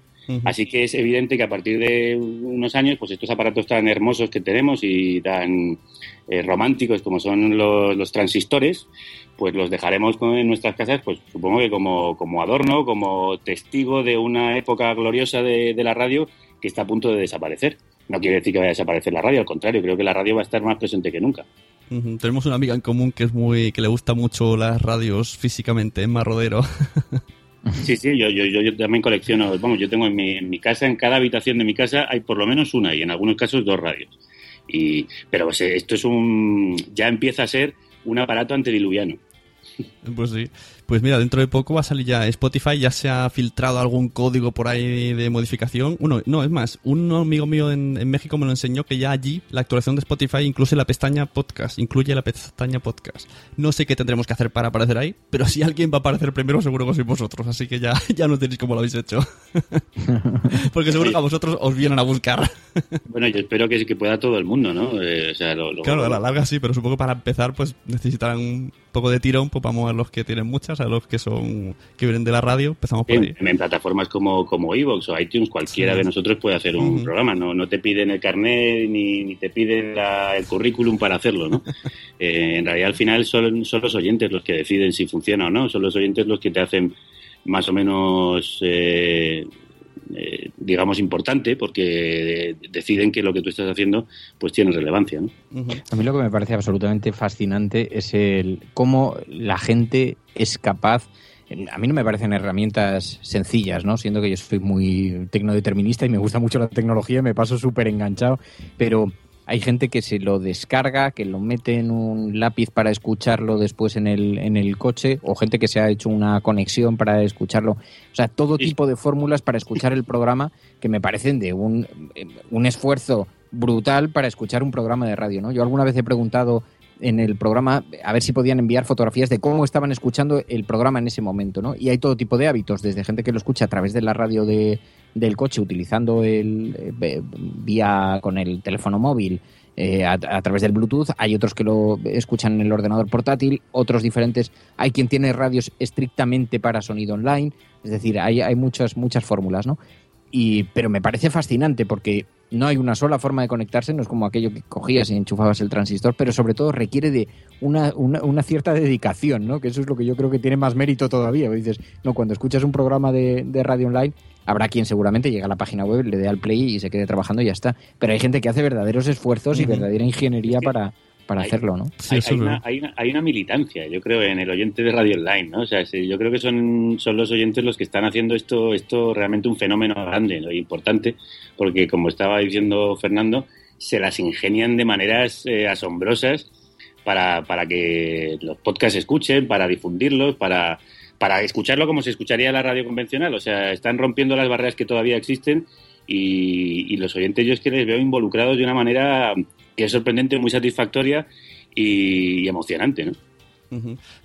Así que es evidente que a partir de unos años, pues estos aparatos tan hermosos que tenemos y tan románticos como son los, los transistores, pues los dejaremos en nuestras casas, pues supongo que como, como adorno, como testigo de una época gloriosa de, la radio que está a punto de desaparecer. No quiere decir que vaya a desaparecer la radio, al contrario, creo que la radio va a estar más presente que nunca. Tenemos una amiga en común que es muy que le gusta mucho las radios físicamente, en Marrodero. Sí, sí, yo, yo, yo, también colecciono, vamos, yo tengo en mi, en mi casa, en cada habitación de mi casa hay por lo menos una y en algunos casos dos radios. Y, pero pues, esto es un, ya empieza a ser un aparato antediluviano. Pues sí. Pues mira, dentro de poco va a salir ya Spotify, ya se ha filtrado algún código por ahí de modificación. Uno, no, es más, un amigo mío en, México me lo enseñó que ya allí la actualización de Spotify incluye la pestaña podcast, incluye la pestaña podcast. No sé qué tendremos que hacer para aparecer ahí, pero si alguien va a aparecer primero seguro que sois vosotros, así que ya, ya no tenéis cómo lo habéis hecho. Porque seguro que a vosotros os vienen a buscar. bueno, yo espero que, que pueda todo el mundo, ¿no? Eh, claro, a la larga sí, pero supongo que para empezar pues necesitarán un poco de tirón pues, para mover los que tienen muchas a los que son que vienen de la radio, empezamos por ahí. En, plataformas como, como Evox o iTunes, cualquiera de nosotros puede hacer un programa, no, no te piden el carnet ni, te piden el currículum para hacerlo, ¿no? Eh, en realidad al final son, son los oyentes los que deciden si funciona o no, son los oyentes los que te hacen más o menos eh, eh, digamos, importante porque deciden que lo que tú estás haciendo pues tiene relevancia. ¿no? A mí lo que me parece absolutamente fascinante es el cómo la gente es capaz a mí no me parecen herramientas sencillas, ¿no? Siendo que yo soy muy tecnodeterminista y me gusta mucho la tecnología, me paso súper enganchado, pero hay gente que se lo descarga, que lo mete en un lápiz para escucharlo después en el, en el coche, o gente que se ha hecho una conexión para escucharlo. O sea, todo tipo de fórmulas para escuchar el programa que me parecen de un, un esfuerzo brutal para escuchar un programa de radio, ¿no? Yo alguna vez he preguntado en el programa a ver si podían enviar fotografías de cómo estaban escuchando el programa en ese momento, ¿no? Y hay todo tipo de hábitos, desde gente que lo escucha a través de la radio de, del coche utilizando el eh, vía con el teléfono móvil eh, a, través del Bluetooth, hay otros que lo escuchan en el ordenador portátil, otros diferentes, hay quien tiene radios estrictamente para sonido online, es decir, hay, hay muchas, muchas fórmulas, ¿no? Y, pero me parece fascinante porque no hay una sola forma de conectarse, no es como aquello que cogías y enchufabas el transistor, pero sobre todo requiere de una, una, cierta dedicación, ¿no? Que eso es lo que yo creo que tiene más mérito todavía. Dices, no, cuando escuchas un programa de, de radio online, habrá quien seguramente llega a la página web, le dé al play y se quede trabajando y ya está. Pero hay gente que hace verdaderos esfuerzos y verdadera ingeniería para, para hacerlo, ¿no? hay, una, militancia, yo creo, en el oyente de Radio Online, ¿no? O sea, yo creo que son, son los oyentes los que están haciendo esto, esto realmente un fenómeno grande e importante, porque como estaba diciendo Fernando, se las ingenian de maneras eh, asombrosas para, para que los podcasts escuchen, para difundirlos, para, para escucharlo como se escucharía la radio convencional. O sea, están rompiendo las barreras que todavía existen y, y los oyentes yo es que les veo involucrados de una manera que es sorprendente, muy satisfactoria y, emocionante, ¿no?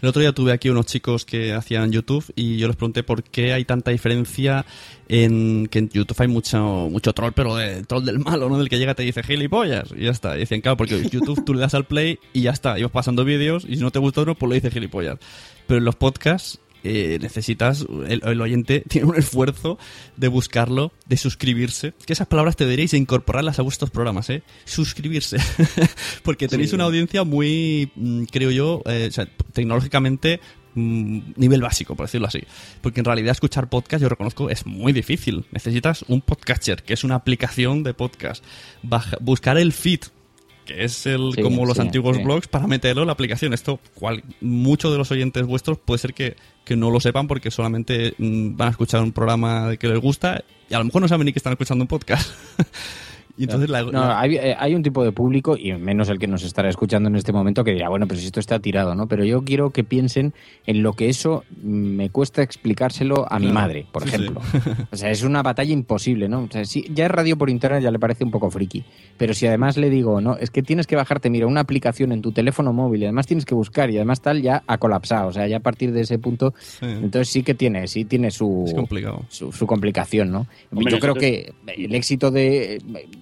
El otro día tuve aquí unos chicos que hacían YouTube y yo les pregunté por qué hay tanta diferencia en que en YouTube hay mucho mucho troll, pero el troll del malo, ¿no? Del que llega y te dice gilipollas y ya está. Y dicen, claro, porque YouTube tú le das al play y ya está. Y vas pasando vídeos y si no te gusta uno, pues le dice gilipollas. Pero en los podcasts eh, necesitas, el, oyente tiene un esfuerzo de buscarlo, de suscribirse. Que esas palabras te diréis de incorporarlas a vuestros programas, ¿eh? Suscribirse. Porque tenéis una audiencia muy, mm, creo yo, eh, tecnológicamente mm, nivel básico, por decirlo así. Porque en realidad escuchar podcast, yo reconozco, es muy difícil. Necesitas un podcatcher, que es una aplicación de podcast. buscar el feed, que es el como los antiguos blogs, para meterlo en la aplicación. Esto, cual, muchos de los oyentes vuestros puede ser que, que no lo sepan porque solamente mm, van a escuchar un programa que les gusta y a lo mejor no saben ni que están escuchando un podcast. entonces no, Hay, eh, hay, un tipo de público, y menos el que nos estará escuchando en este momento, que dirá, bueno, pero si esto está tirado, ¿no? Pero yo quiero que piensen en lo que eso me cuesta explicárselo a mi madre, por ejemplo. O sea, es una batalla imposible, ¿no? O sea, si ya es radio por internet ya le parece un poco friki. Pero si además le digo, no, es que tienes que bajarte, mira, una aplicación en tu teléfono móvil y además tienes que buscar y además tal, ya ha colapsado. O sea, ya a partir de ese punto, entonces sí que tiene, sí tiene su, su, complicación, ¿no? yo creo que el éxito de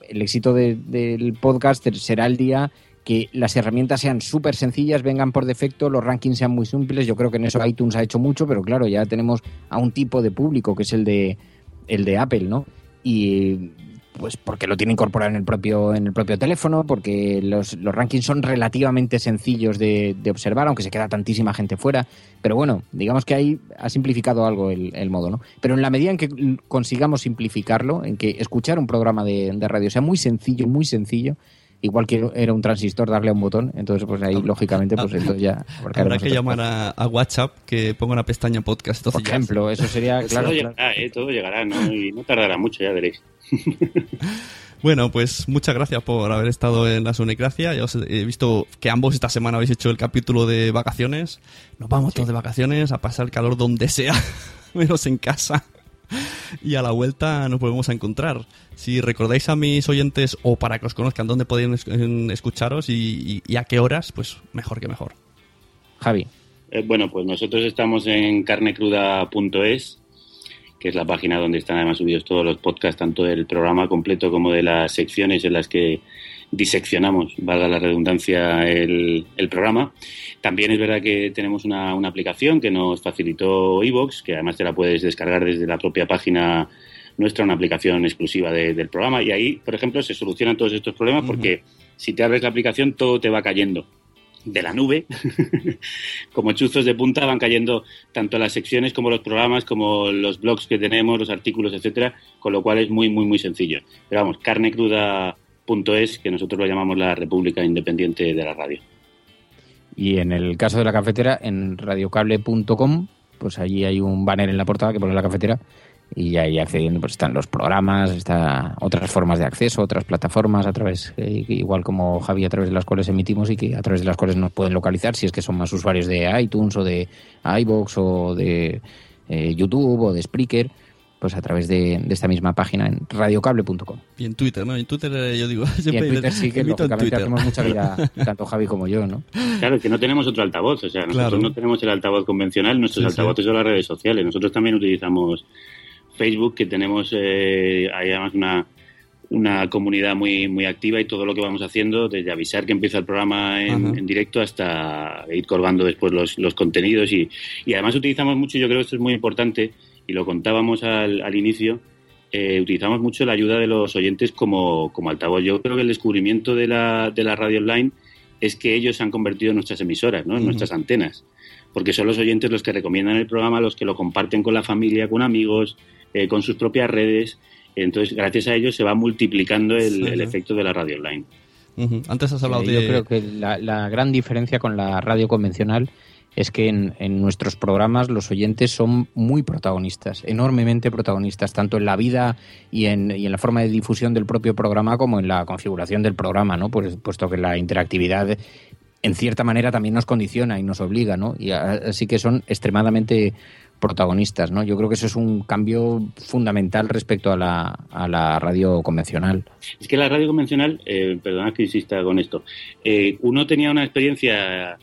el éxito del podcast será el día que las herramientas sean súper sencillas, vengan por defecto, los rankings sean muy simples. Yo creo que en eso iTunes ha hecho mucho, pero claro, ya tenemos a un tipo de público que es el de el de Apple, ¿no? Y pues porque lo tiene incorporado en el propio, en el propio teléfono, porque los, los rankings son relativamente sencillos de, observar, aunque se queda tantísima gente fuera. Pero bueno, digamos que ahí ha simplificado algo el, modo, ¿no? Pero en la medida en que consigamos simplificarlo, en que escuchar un programa de, de radio sea muy sencillo, muy sencillo, igual que era un transistor darle a un botón, entonces pues ahí lógicamente pues entonces ya... Habrá que llamar a, WhatsApp que ponga una pestaña podcast. Por ejemplo, eso sería... claro, todo, Llegará, ¿eh? todo llegará, ¿no? Y no tardará mucho, ya veréis. Bueno, pues muchas gracias por haber estado en la Sunecracia. Ya os he visto que ambos esta semana habéis hecho el capítulo de vacaciones. Nos vamos todos de vacaciones a pasar el calor donde sea, menos en casa y a la vuelta nos volvemos a encontrar. Si recordáis a mis oyentes o para que os conozcan dónde podéis escucharos y, a qué horas, pues mejor que mejor. Javi. Eh, bueno, pues nosotros estamos en carnecruda.es, que es la página donde están además subidos todos los podcasts, tanto del programa completo como de las secciones en las que diseccionamos, valga la redundancia, el, programa. También es verdad que tenemos una, aplicación que nos facilitó Evox, que además te la puedes descargar desde la propia página nuestra, una aplicación exclusiva del programa. Y ahí, por ejemplo, se solucionan todos estos problemas porque si te abres la aplicación todo te va cayendo de la nube, como chuzos de punta van cayendo tanto las secciones como los programas, como los blogs que tenemos, los artículos, etcétera, con lo cual es muy, muy, muy sencillo. Pero vamos, carne cruda punto es, que nosotros lo llamamos la República Independiente de la Radio. Y en el caso de la cafetera, en radiocable.com, pues allí hay un banner en la portada que pone la cafetera y ahí accediendo pues están los programas, está otras formas de acceso, otras plataformas a través, eh, igual como Javi, a través de las cuales emitimos y que a través de las cuales nos pueden localizar si es que son más usuarios de iTunes o de iBox o de eh, YouTube o de Spreaker pues a través de, esta misma página en radiocable.com. Y en Twitter, ¿no? En Twitter eh, yo digo... Y en Twitter sí que lógicamente hacemos mucha vida, tanto Javi como yo, ¿no? Claro, que no tenemos otro altavoz, o sea, nosotros no tenemos el altavoz convencional, nuestros altavoces son las redes sociales. Nosotros también utilizamos Facebook, que tenemos eh, hay además una, una comunidad muy, muy activa y todo lo que vamos haciendo, desde avisar que empieza el programa en, directo hasta ir colgando después los, los contenidos y, y además utilizamos mucho, yo creo que esto es muy importante, y lo contábamos al, al inicio, eh, utilizamos mucho la ayuda de los oyentes como, como altavoz. Yo creo que el descubrimiento de la, de la radio online es que ellos se han convertido en nuestras emisoras, ¿no? en nuestras antenas, porque son los oyentes los que recomiendan el programa, los que lo comparten con la familia, con amigos, eh, con sus propias redes. Entonces, gracias a ellos se va multiplicando el, efecto de la radio online. Antes has hablado de... Yo creo que la, la gran diferencia con la radio convencional es que en, nuestros programas los oyentes son muy protagonistas, enormemente protagonistas, tanto en la vida y en, y en la forma de difusión del propio programa como en la configuración del programa, ¿no? Pues, puesto que la interactividad en cierta manera también nos condiciona y nos obliga, ¿no? Y así que son extremadamente protagonistas, ¿no? Yo creo que eso es un cambio fundamental respecto a la, a la radio convencional. Es que la radio convencional, eh, perdona que insista con esto, eh, uno tenía una experiencia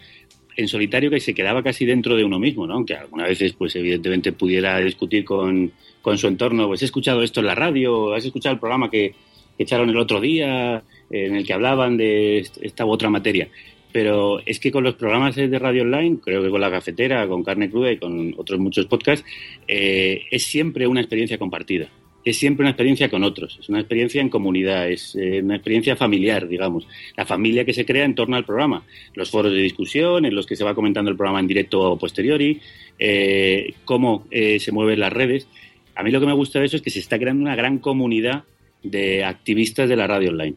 en solitario que se quedaba casi dentro de uno mismo, ¿no? Aunque algunas veces, pues evidentemente pudiera discutir con, con su entorno, pues he escuchado esto en la radio, has escuchado el programa que, echaron el otro día, en el que hablaban de esta u otra materia. Pero es que con los programas de radio online, creo que con la cafetera, con carne cruda y con otros muchos podcasts, eh, es siempre una experiencia compartida es siempre una experiencia con otros, es una experiencia en comunidad, es eh, una experiencia familiar, digamos. La familia que se crea en torno al programa, los foros de discusión en los que se va comentando el programa en directo o posteriori, eh, cómo eh, se mueven las redes. A mí lo que me gusta de eso es que se está creando una gran comunidad de activistas de la radio online.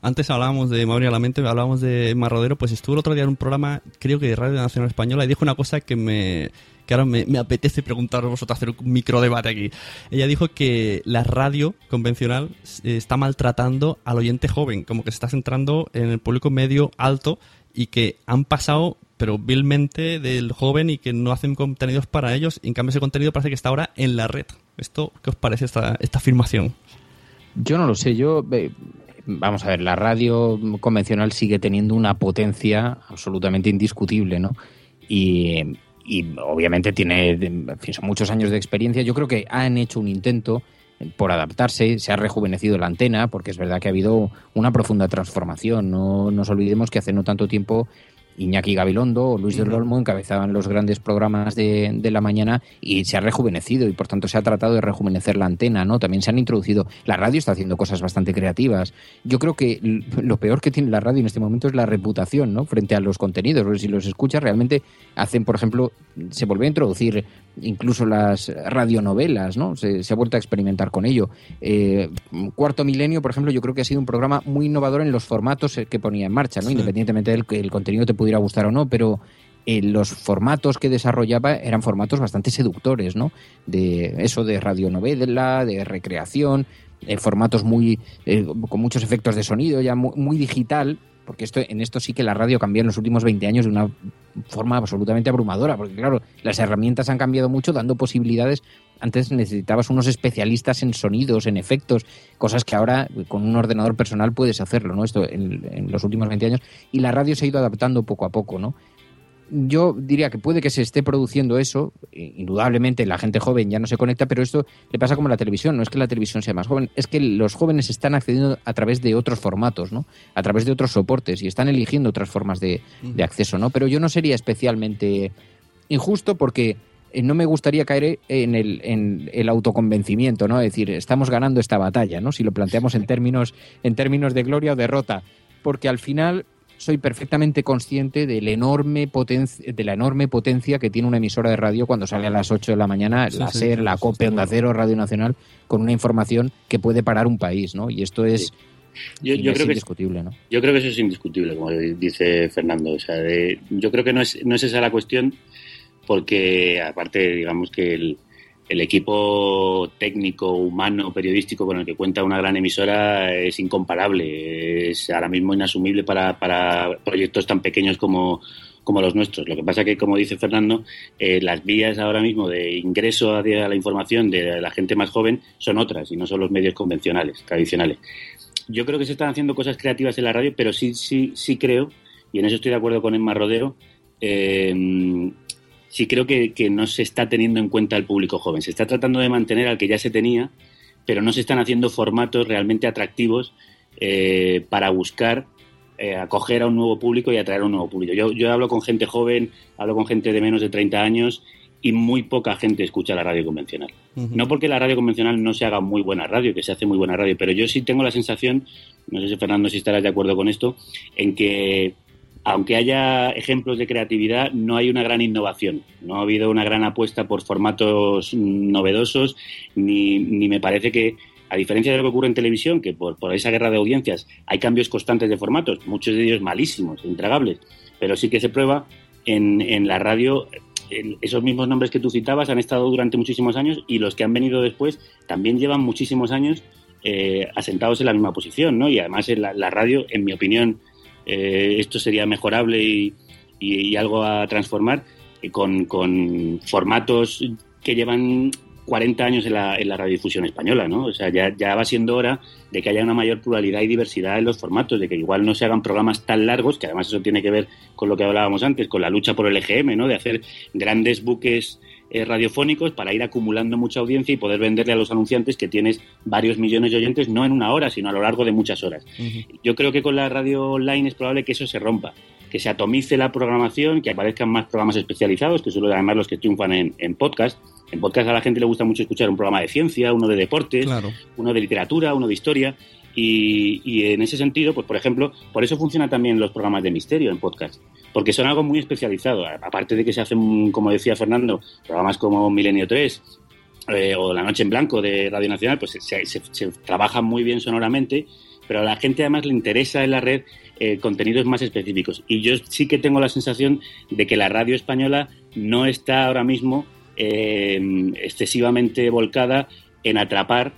Antes hablábamos de Mauricio la mente, hablábamos de Marrodero, pues estuvo el otro día en un programa, creo que de Radio Nacional Española, y dijo una cosa que me, que ahora me, apetece preguntar a vosotros, hacer un micro debate aquí. Ella dijo que la radio convencional eh, está maltratando al oyente joven, como que se está centrando en el público medio alto y que han pasado pero vilmente del joven y que no hacen contenidos para ellos y en cambio ese contenido parece que está ahora en la red. ¿Esto qué os parece esta, esta afirmación? Yo no lo sé, yo vamos a ver, la radio convencional sigue teniendo una potencia absolutamente indiscutible, ¿no? Y, y obviamente tiene son muchos años de experiencia. Yo creo que han hecho un intento por adaptarse, se ha rejuvenecido la antena, porque es verdad que ha habido una profunda transformación. No nos olvidemos que hace no tanto tiempo Iñaki Gabilondo o Luis del Olmo encabezaban los grandes programas de, de, la mañana y se ha rejuvenecido y por tanto se ha tratado de rejuvenecer la antena, ¿no? También se han introducido. La radio está haciendo cosas bastante creativas. Yo creo que lo peor que tiene la radio en este momento es la reputación, ¿no? Frente a los contenidos. Si los escuchas, realmente hacen, por ejemplo, se volvió a introducir incluso las radionovelas, ¿no? Se, ha vuelto a experimentar con ello. Eh, Cuarto Milenio, por ejemplo, yo creo que ha sido un programa muy innovador en los formatos que ponía en marcha, ¿no? Independientemente del que el contenido te pudiera gustar o no, pero eh, los formatos que desarrollaba eran formatos bastante seductores, ¿no? De eso de radionovela, de recreación, eh, formatos muy con muchos efectos de sonido, ya muy digital, porque esto, en esto sí que la radio cambió en los últimos 20 años de una forma absolutamente abrumadora, porque claro, las herramientas han cambiado mucho dando posibilidades. Antes necesitabas unos especialistas en sonidos, en efectos, cosas que ahora con un ordenador personal puedes hacerlo, ¿no? Esto en, en los últimos 20 años. Y la radio se ha ido adaptando poco a poco, ¿no? Yo diría que puede que se esté produciendo eso, indudablemente la gente joven ya no se conecta, pero esto le pasa como la televisión, no es que la televisión sea más joven, es que los jóvenes están accediendo a través de otros formatos, ¿no? A través de otros soportes y están eligiendo otras formas de, acceso, ¿no? Pero yo no sería especialmente injusto porque eh, no me gustaría caer en el, en el autoconvencimiento, ¿no? Es decir, estamos ganando esta batalla, ¿no? Si lo planteamos en términos, en términos de gloria o derrota. Porque al final soy perfectamente consciente del enorme de la enorme potencia que tiene una emisora de radio cuando sale a las 8 de la mañana, la SER, la COPE, Onda Cero, Radio Nacional, con una información que puede parar un país, ¿no? Y esto es... Yo, creo que indiscutible, ¿no? Yo creo que eso es indiscutible, como dice Fernando. O sea, yo creo que no es, no es esa la cuestión, porque aparte, digamos que el, el equipo técnico, humano, periodístico con el que cuenta una gran emisora es incomparable, es ahora mismo inasumible para, para proyectos tan pequeños como, como los nuestros. Lo que pasa que, como dice Fernando, eh, las vías ahora mismo de ingreso a la información de la gente más joven son otras y no son los medios convencionales, tradicionales. Yo creo que se están haciendo cosas creativas en la radio, pero sí, sí, sí creo, y en eso estoy de acuerdo con Emma Rodero, eh, sí creo que, no se está teniendo en cuenta el público joven. Se está tratando de mantener al que ya se tenía, pero no se están haciendo formatos realmente atractivos eh, para buscar eh, acoger a un nuevo público y atraer a un nuevo público. Yo, yo hablo con gente joven, hablo con gente de menos de 30 años y muy poca gente escucha la radio convencional. No porque la radio convencional no se haga muy buena radio, que se hace muy buena radio, pero yo sí tengo la sensación, no sé si Fernando si estarás de acuerdo con esto, en que aunque haya ejemplos de creatividad, no hay una gran innovación. No ha habido una gran apuesta por formatos novedosos, ni, me parece que, a diferencia de lo que ocurre en televisión, que por, esa guerra de audiencias hay cambios constantes de formatos, muchos de ellos malísimos, intragables, pero sí que se prueba en, la radio. esos mismos nombres que tú citabas han estado durante muchísimos años y los que han venido después también llevan muchísimos años eh, asentados en la misma posición, ¿no? Y además la radio, en mi opinión, eh, esto sería mejorable y, algo a transformar eh, con, formatos que llevan 40 años en la, en la radiodifusión española, ¿no? O sea, ya, ya va siendo hora de que haya una mayor pluralidad y diversidad en los formatos, de que igual no se hagan programas tan largos, que además eso tiene que ver con lo que hablábamos antes, con la lucha por el EGM, ¿no? De hacer grandes buques eh, radiofónicos para ir acumulando mucha audiencia y poder venderle a los anunciantes que tienes varios millones de oyentes, no en una hora, sino a lo largo de muchas horas. Yo creo que con la radio online es probable que eso se rompa, que se atomice la programación, que aparezcan más programas especializados, que son además los que triunfan en, en podcast. En podcast a la gente le gusta mucho escuchar un programa de ciencia, uno de deportes, uno de literatura, uno de historia. Y, y, en ese sentido, pues por ejemplo, por eso funcionan también los programas de misterio en podcast, porque son algo muy especializado. Aparte de que se hacen, como decía Fernando, programas como Milenio 3 eh, o La Noche en Blanco de Radio Nacional, pues se, se, se trabajan muy bien sonoramente, pero a la gente además le interesa en la red eh, contenidos más específicos. Y yo sí que tengo la sensación de que la radio española no está ahora mismo eh, excesivamente volcada en atrapar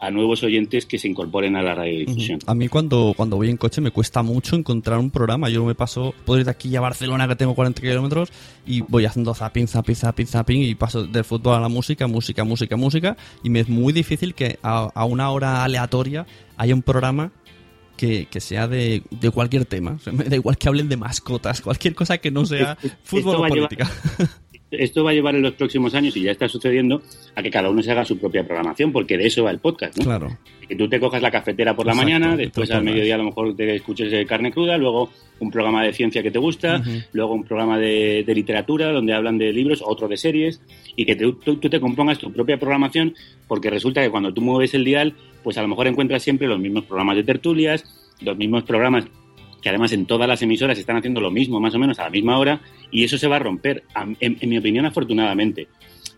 a nuevos oyentes que se incorporen a la radiodifusión. A mí cuando, cuando voy en coche me cuesta mucho encontrar un programa. Yo me paso, puedo ir de aquí a Barcelona que tengo 40 kilómetros y voy haciendo zapping, zapping, zapping, zapping y paso del fútbol a la música, música, música, música y me es muy difícil que a, a una hora aleatoria haya un programa que, que, sea de, de, cualquier tema. O sea, me da igual que hablen de mascotas, cualquier cosa que no sea fútbol o política. Llevar, esto va a llevar en los próximos años, y ya está sucediendo, a que cada uno se haga su propia programación, porque de eso va el podcast. ¿no? Claro. Que tú te cojas la cafetera por la Exacto, mañana, después al mediodía a lo mejor te escuches carne cruda, luego un programa de ciencia que te gusta, uh -huh. luego un programa de, de, literatura donde hablan de libros, otro de series, y que te, tú, tú te compongas tu propia programación, porque resulta que cuando tú mueves el dial, pues a lo mejor encuentras siempre los mismos programas de tertulias, los mismos programas que además en todas las emisoras están haciendo lo mismo, más o menos a la misma hora, y eso se va a romper, en, mi opinión, afortunadamente.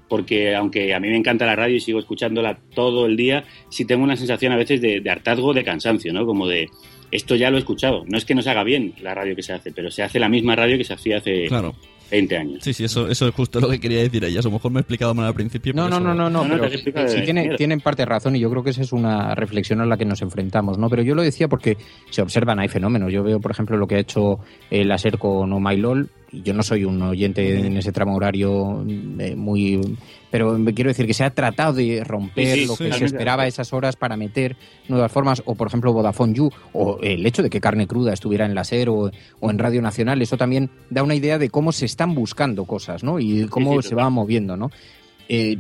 Porque aunque a mí me encanta la radio y sigo escuchándola todo el día, sí tengo una sensación a veces de, de hartazgo, de cansancio, ¿no? Como de, esto ya lo he escuchado. No es que no se haga bien la radio que se hace, pero se hace la misma radio que se hacía hace claro. 20 años. Sí, sí, eso, eso es justo lo que quería decir ella. A lo mejor me he explicado mal al principio. No, no, no, no, no, pero sí tiene, tiene en parte razón y yo creo que esa es una reflexión a la que nos enfrentamos, ¿no? Pero yo lo decía porque se observan, hay fenómenos. Yo veo, por ejemplo, lo que ha hecho el Aser con My LOL, y yo no soy un oyente en ese tramo horario eh, muy pero quiero decir que se ha tratado de romper sí, sí, lo que sí, se esperaba esas horas para meter nuevas formas, o por ejemplo Vodafone You, o el hecho de que Carne Cruda estuviera en la SER o, o en Radio Nacional, eso también da una idea de cómo se están buscando cosas, ¿no? Y cómo se va moviendo, ¿no? Eh,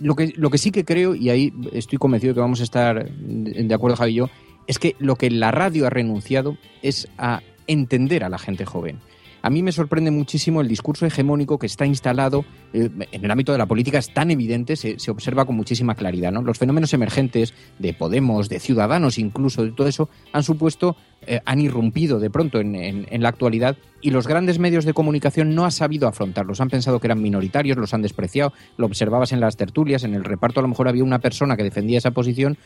lo, que, lo que sí que creo, y ahí estoy convencido de que vamos a estar de acuerdo Javi y yo, es que lo que la radio ha renunciado es a entender a la gente joven. A mí me sorprende muchísimo el discurso hegemónico que está instalado eh, en el ámbito de la política, es tan evidente, se, se, observa con muchísima claridad. ¿no? Los fenómenos emergentes de Podemos, de Ciudadanos incluso, de todo eso, han supuesto, eh, han irrumpido de pronto en, en, en, la actualidad y los grandes medios de comunicación no han sabido afrontarlos. Han pensado que eran minoritarios, los han despreciado, lo observabas en las tertulias, en el reparto a lo mejor había una persona que defendía esa posición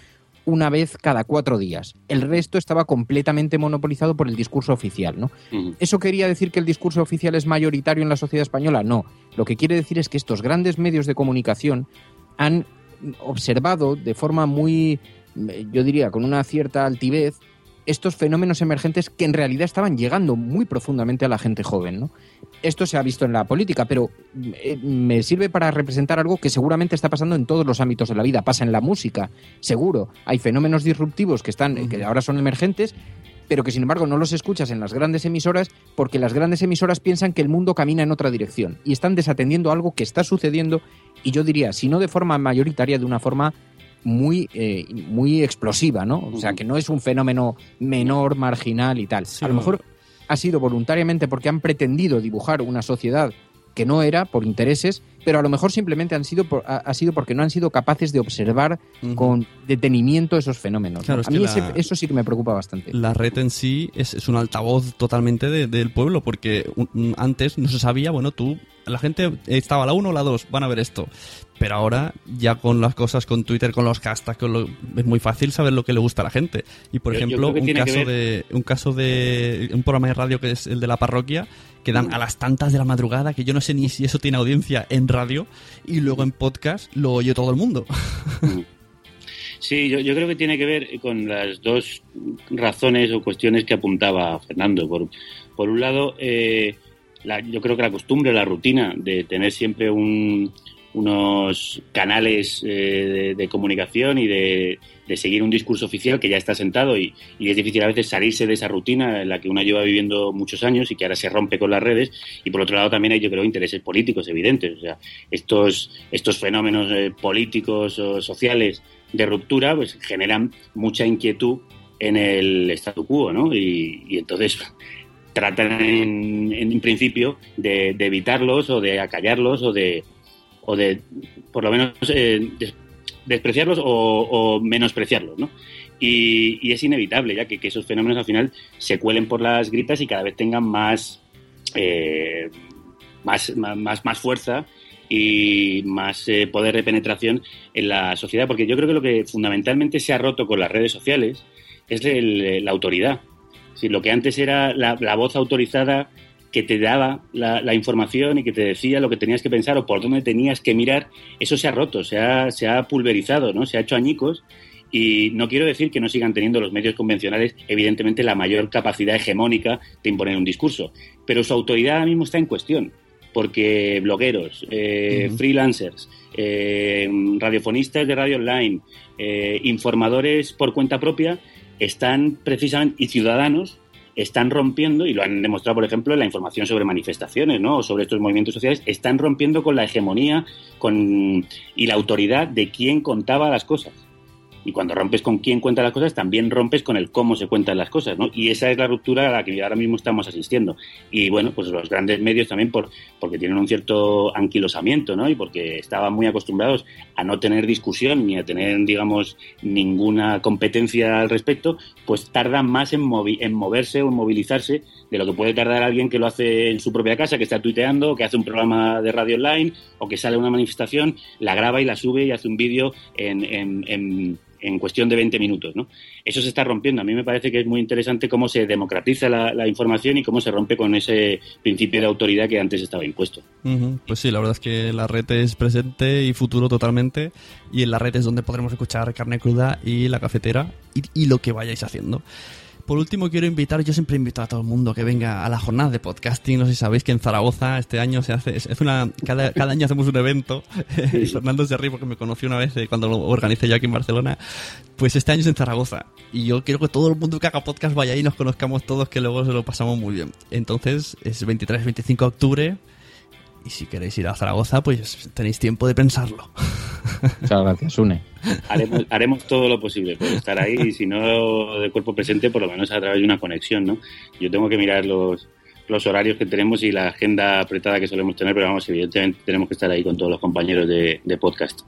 una vez cada cuatro días. El resto estaba completamente monopolizado por el discurso oficial, ¿no? Uh -huh. ¿Eso quería decir que el discurso oficial es mayoritario en la sociedad española? No. Lo que quiere decir es que estos grandes medios de comunicación han observado de forma muy, yo diría, con una cierta altivez, estos fenómenos emergentes que en realidad estaban llegando muy profundamente a la gente joven. ¿no? Esto se ha visto en la política, pero eh, me sirve para representar algo que seguramente está pasando en todos los ámbitos de la vida. Pasa en la música, seguro. Hay fenómenos disruptivos que, están, uh -huh. que ahora son emergentes, pero que sin embargo no los escuchas en las grandes emisoras porque las grandes emisoras piensan que el mundo camina en otra dirección y están desatendiendo algo que está sucediendo y yo diría, si no de forma mayoritaria, de una forma muy, eh, muy explosiva, ¿no? O sea, que no es un fenómeno menor, marginal y tal. Sí, a lo mejor ha sido voluntariamente porque han pretendido dibujar una sociedad que no era por intereses, pero a lo mejor simplemente han sido por, ha, ha, sido porque no han sido capaces de observar uh -huh. con detenimiento esos fenómenos. Claro, ¿no? A mí ese, la, eso sí que me preocupa bastante. La red en sí es, es un altavoz totalmente de, del pueblo, porque un, antes no se sabía, bueno, tú, la gente estaba la 1 o la 2, van a ver esto. Pero ahora, ya con las cosas, con Twitter, con los hashtags, con lo, es muy fácil saber lo que le gusta a la gente. Y por yo, ejemplo, yo un, caso de, un caso de un programa de radio que es el de la parroquia, que dan a las tantas de la madrugada, que yo no sé ni si eso tiene audiencia en radio, y luego en podcast lo oye todo el mundo. Sí, yo, yo, creo que tiene que ver con las dos razones o cuestiones que apuntaba Fernando. Por, por un lado, eh, la, yo creo que la costumbre, la rutina de tener siempre un, unos canales eh, de, comunicación y de, seguir un discurso oficial que ya está sentado y, y, es difícil a veces salirse de esa rutina en la que uno lleva viviendo muchos años y que ahora se rompe con las redes. Y por otro lado también hay yo creo intereses políticos evidentes. O sea estos estos fenómenos eh, políticos o sociales de ruptura pues generan mucha inquietud en el statu quo no y, entonces tratan en, en principio de, de evitarlos o de acallarlos o de o de, por lo menos, eh, despreciarlos o, menospreciarlos, ¿no? Y, es inevitable ya que, esos fenómenos al final se cuelen por las gritas y cada vez tengan más, eh, más, más, más, fuerza y más eh, poder de penetración en la sociedad, porque yo creo que lo que fundamentalmente se ha roto con las redes sociales es la autoridad. Lo que antes era la voz autorizada que te daba la, información y que te decía lo que tenías que pensar o por dónde tenías que mirar, eso se ha roto, se ha, se ha pulverizado, ¿no? Se ha hecho añicos y no quiero decir que no sigan teniendo los medios convencionales, evidentemente, la mayor capacidad hegemónica de imponer un discurso, pero su autoridad ahora mismo está en cuestión, porque blogueros, eh, freelancers, eh, radiofonistas de radio online, eh, informadores por cuenta propia, están precisamente, y ciudadanos, están rompiendo, y lo han demostrado, por ejemplo, en la información sobre manifestaciones, ¿no? O sobre estos movimientos sociales, están rompiendo con la hegemonía con, y la autoridad de quien contaba las cosas. Y cuando rompes con quién cuenta las cosas, también rompes con el cómo se cuentan las cosas, ¿no? Y esa es la ruptura a la que ahora mismo estamos asistiendo. Y bueno, pues los grandes medios también por, porque tienen un cierto anquilosamiento, ¿no? Y porque estaban muy acostumbrados a no tener discusión ni a tener, digamos, ninguna competencia al respecto, pues tardan más en, en moverse o en movilizarse de lo que puede tardar alguien que lo hace en su propia casa, que está tuiteando, que hace un programa de radio online o que sale a una manifestación, la graba y la sube y hace un vídeo en en cuestión de 20 minutos. ¿no? Eso se está rompiendo. A mí me parece que es muy interesante cómo se democratiza la, información y cómo se rompe con ese principio de autoridad que antes estaba impuesto. Pues sí, la verdad es que la red es presente y futuro totalmente y en la red es donde podremos escuchar carne cruda y la cafetera y lo que vayáis haciendo. Por último, quiero invitar, yo siempre invito a todo el mundo que venga a la jornada de podcasting. No sé si sabéis que en Zaragoza este año se hace, es una, cada, año hacemos un evento. Fernando se ríe porque me conoció una vez eh, cuando lo organicé yo aquí en Barcelona. Pues este año es en Zaragoza. Y yo quiero que todo el mundo que haga podcast vaya ahí y nos conozcamos todos, que luego se lo pasamos muy bien. Entonces, es 23-25 de octubre. Y si queréis ir a Zaragoza, pues tenéis tiempo de pensarlo. Muchas gracias, Une. Haremos, todo lo posible por estar ahí y si no de cuerpo presente, por lo menos a través de una conexión, ¿no? Yo tengo que mirar los, los horarios que tenemos y la agenda apretada que solemos tener, pero vamos, evidentemente tenemos que estar ahí con todos los compañeros de, de podcast.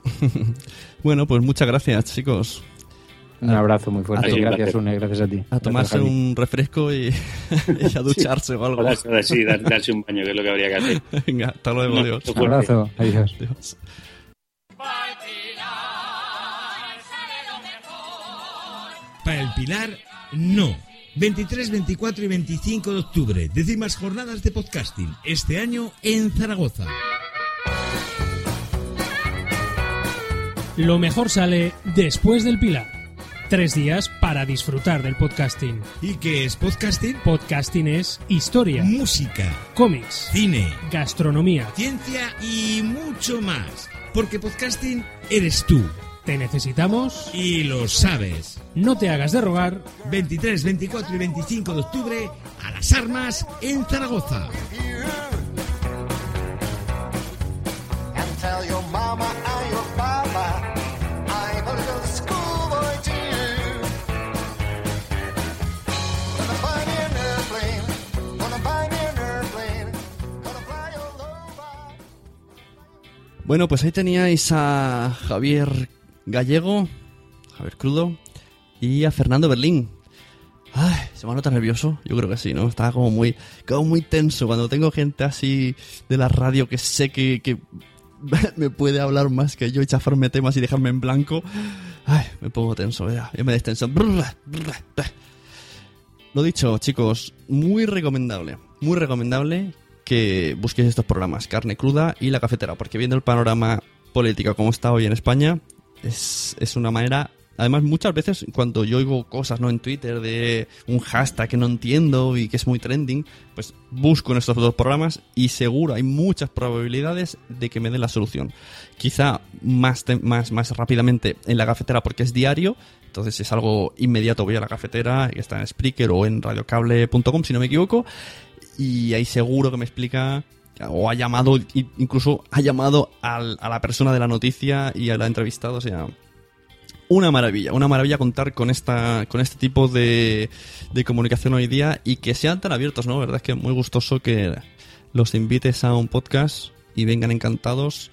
bueno, pues muchas gracias, chicos. Un abrazo muy fuerte. gracias, Une, gracias a ti. A tomarse un refresco y, a ducharse o algo. sí, darse un baño, que es lo que habría que hacer. Venga, hasta luego, adiós. Un abrazo, adiós. Para el Pilar, no. 23, 24 y 25 de octubre, décimas jornadas de podcasting, este año en Zaragoza. Lo mejor sale después del Pilar. Tres días para disfrutar del podcasting. ¿Y qué es podcasting? Podcasting es historia, música, cómics, cine, gastronomía, ciencia y mucho más. Porque podcasting eres tú. Te necesitamos y lo sabes. No te hagas de rogar. 23, 24 y 25 de octubre a las armas en Zaragoza. Bueno, pues ahí teníais a Javier Gallego, Javier Crudo, y a Fernando Berlín. Ay, ¿se me nota nervioso? Yo creo que sí, ¿no? Estaba como muy, como muy tenso. Cuando tengo gente así de la radio que sé que, que me puede hablar más que yo y chafarme temas y dejarme en blanco. Ay, me pongo tenso, ya, ya me destenso. Lo dicho, chicos, muy recomendable. Muy recomendable que busquéis estos programas, Carne Cruda y La Cafetera, porque viendo el panorama político como está hoy en España, es, una manera Además, muchas veces cuando yo oigo cosas no en Twitter de un hashtag que no entiendo y que es muy trending, pues busco en estos dos programas y seguro hay muchas probabilidades de que me den la solución. Quizá más, más, más rápidamente en la cafetera porque es diario, entonces es algo inmediato, voy a la cafetera, que está en Spreaker o en radiocable.com si no me equivoco, y ahí seguro que me explica o ha llamado, incluso ha llamado a la persona de la noticia y la ha entrevistado, o sea, una maravilla, una maravilla contar con esta, con este tipo de, de comunicación hoy día y que sean tan abiertos, ¿no? La verdad es que es muy gustoso que los invites a un podcast y vengan encantados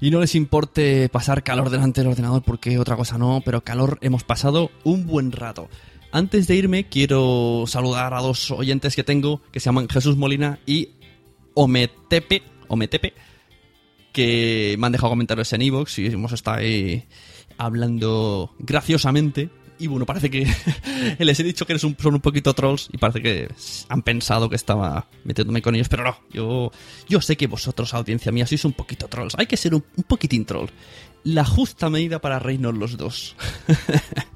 y no les importe pasar calor delante del ordenador porque otra cosa no, pero calor hemos pasado un buen rato. Antes de irme quiero saludar a dos oyentes que tengo que se llaman Jesús Molina y Ometepe, Ometepe que me han dejado comentarios en iVoox y hemos estado ahí hablando graciosamente. Y bueno, parece que les he dicho que son un poquito trolls y parece que han pensado que estaba metiéndome con ellos, pero no, yo, yo sé que vosotros, audiencia mía, sois un poquito trolls. Hay que ser un, un poquitín troll. La justa medida para reírnos los dos.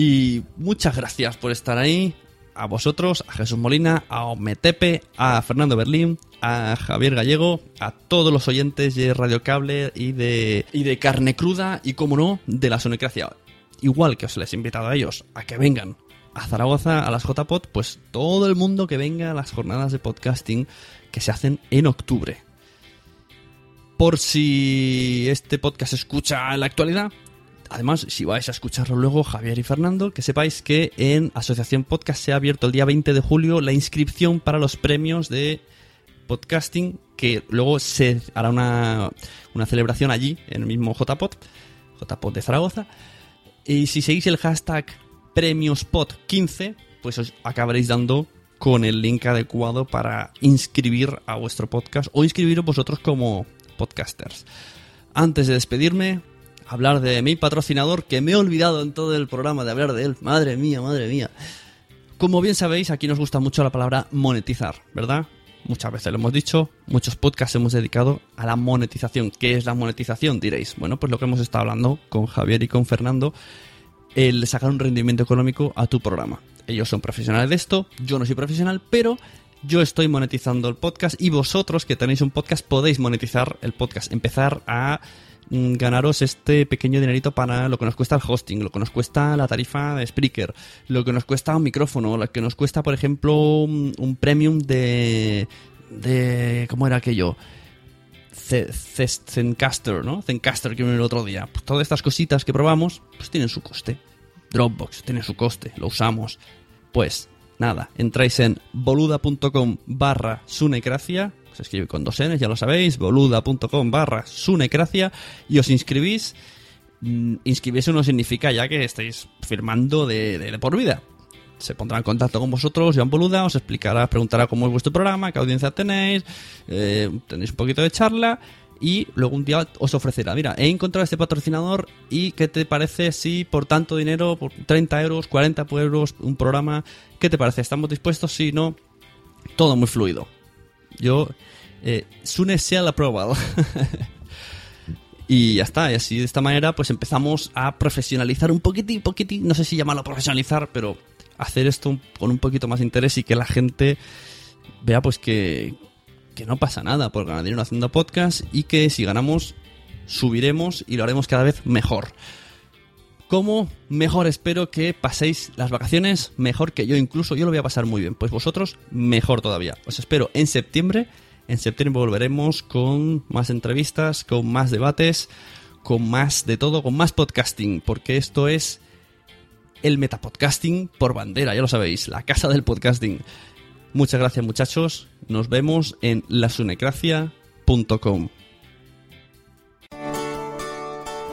y muchas gracias por estar ahí a vosotros, a Jesús Molina, a Ometepe, a Fernando Berlín, a Javier Gallego, a todos los oyentes de Radio Cable y de, y de Carne Cruda y, como no, de la Sonecracia. Igual que os les he invitado a ellos a que vengan a Zaragoza, a las JPod, pues todo el mundo que venga a las jornadas de podcasting que se hacen en octubre. Por si este podcast se escucha en la actualidad, Además, si vais a escucharlo luego, Javier y Fernando, que sepáis que en Asociación Podcast se ha abierto el día 20 de julio la inscripción para los premios de podcasting, que luego se hará una, celebración allí, en el mismo JPod, JPod de Zaragoza. Y si seguís el hashtag premiospod15, pues os acabaréis dando con el link adecuado para inscribir a vuestro podcast o inscribiros vosotros como podcasters. Antes de despedirme, hablar de mi patrocinador, que me he olvidado en todo el programa de hablar de él. Madre mía, madre mía. Como bien sabéis, aquí nos gusta mucho la palabra monetizar, ¿verdad? Muchas veces lo hemos dicho, muchos podcasts hemos dedicado a la monetización. ¿Qué es la monetización? Diréis. Bueno, pues lo que hemos estado hablando con Javier y con Fernando, el sacar un rendimiento económico a tu programa. Ellos son profesionales de esto, yo no soy profesional, pero yo estoy monetizando el podcast y vosotros que tenéis un podcast podéis monetizar el podcast, empezar a ganaros este pequeño dinerito para lo que nos cuesta el hosting, lo que nos cuesta la tarifa de Spreaker, lo que nos cuesta un micrófono, lo que nos cuesta, por ejemplo, un, premium de, de... ¿Cómo era aquello? Zencaster, ¿no? Zencaster que vino el otro día. Pues todas estas cositas que probamos, pues tienen su coste. Dropbox tiene su coste, lo usamos. Pues nada, entráis en boluda.com barra sunecracia se escribe con dos Ns, ya lo sabéis, boluda.com barra sunecracia y os inscribís. Mm, inscribirse no significa ya que estáis firmando de, por vida. Se pondrá en contacto con vosotros, Joan Boluda, os explicará, preguntará cómo es vuestro programa, qué audiencia tenéis, eh, tenéis un poquito de charla y luego un día os ofrecerá, mira, he encontrado este patrocinador y qué te parece si por tanto dinero, por 30 euros, 40 euros, un programa, ¿qué te parece? ¿Estamos dispuestos? Si no, todo muy fluido. Yo, eh, Sune sea la aprobado. y ya está, y así de esta manera pues empezamos a profesionalizar un poquitín, poquitín, no sé si llamarlo profesionalizar, pero hacer esto con un poquito más de interés y que la gente vea pues que, que no pasa nada por ganar dinero haciendo podcast y que si ganamos subiremos y lo haremos cada vez mejor. ¿Cómo? Mejor espero que paséis las vacaciones mejor que yo, incluso yo lo voy a pasar muy bien. Pues vosotros mejor todavía. Os espero en septiembre. En septiembre volveremos con más entrevistas, con más debates, con más de todo, con más podcasting, porque esto es el metapodcasting por bandera, ya lo sabéis, la casa del podcasting. Muchas gracias muchachos, nos vemos en lasunecracia.com.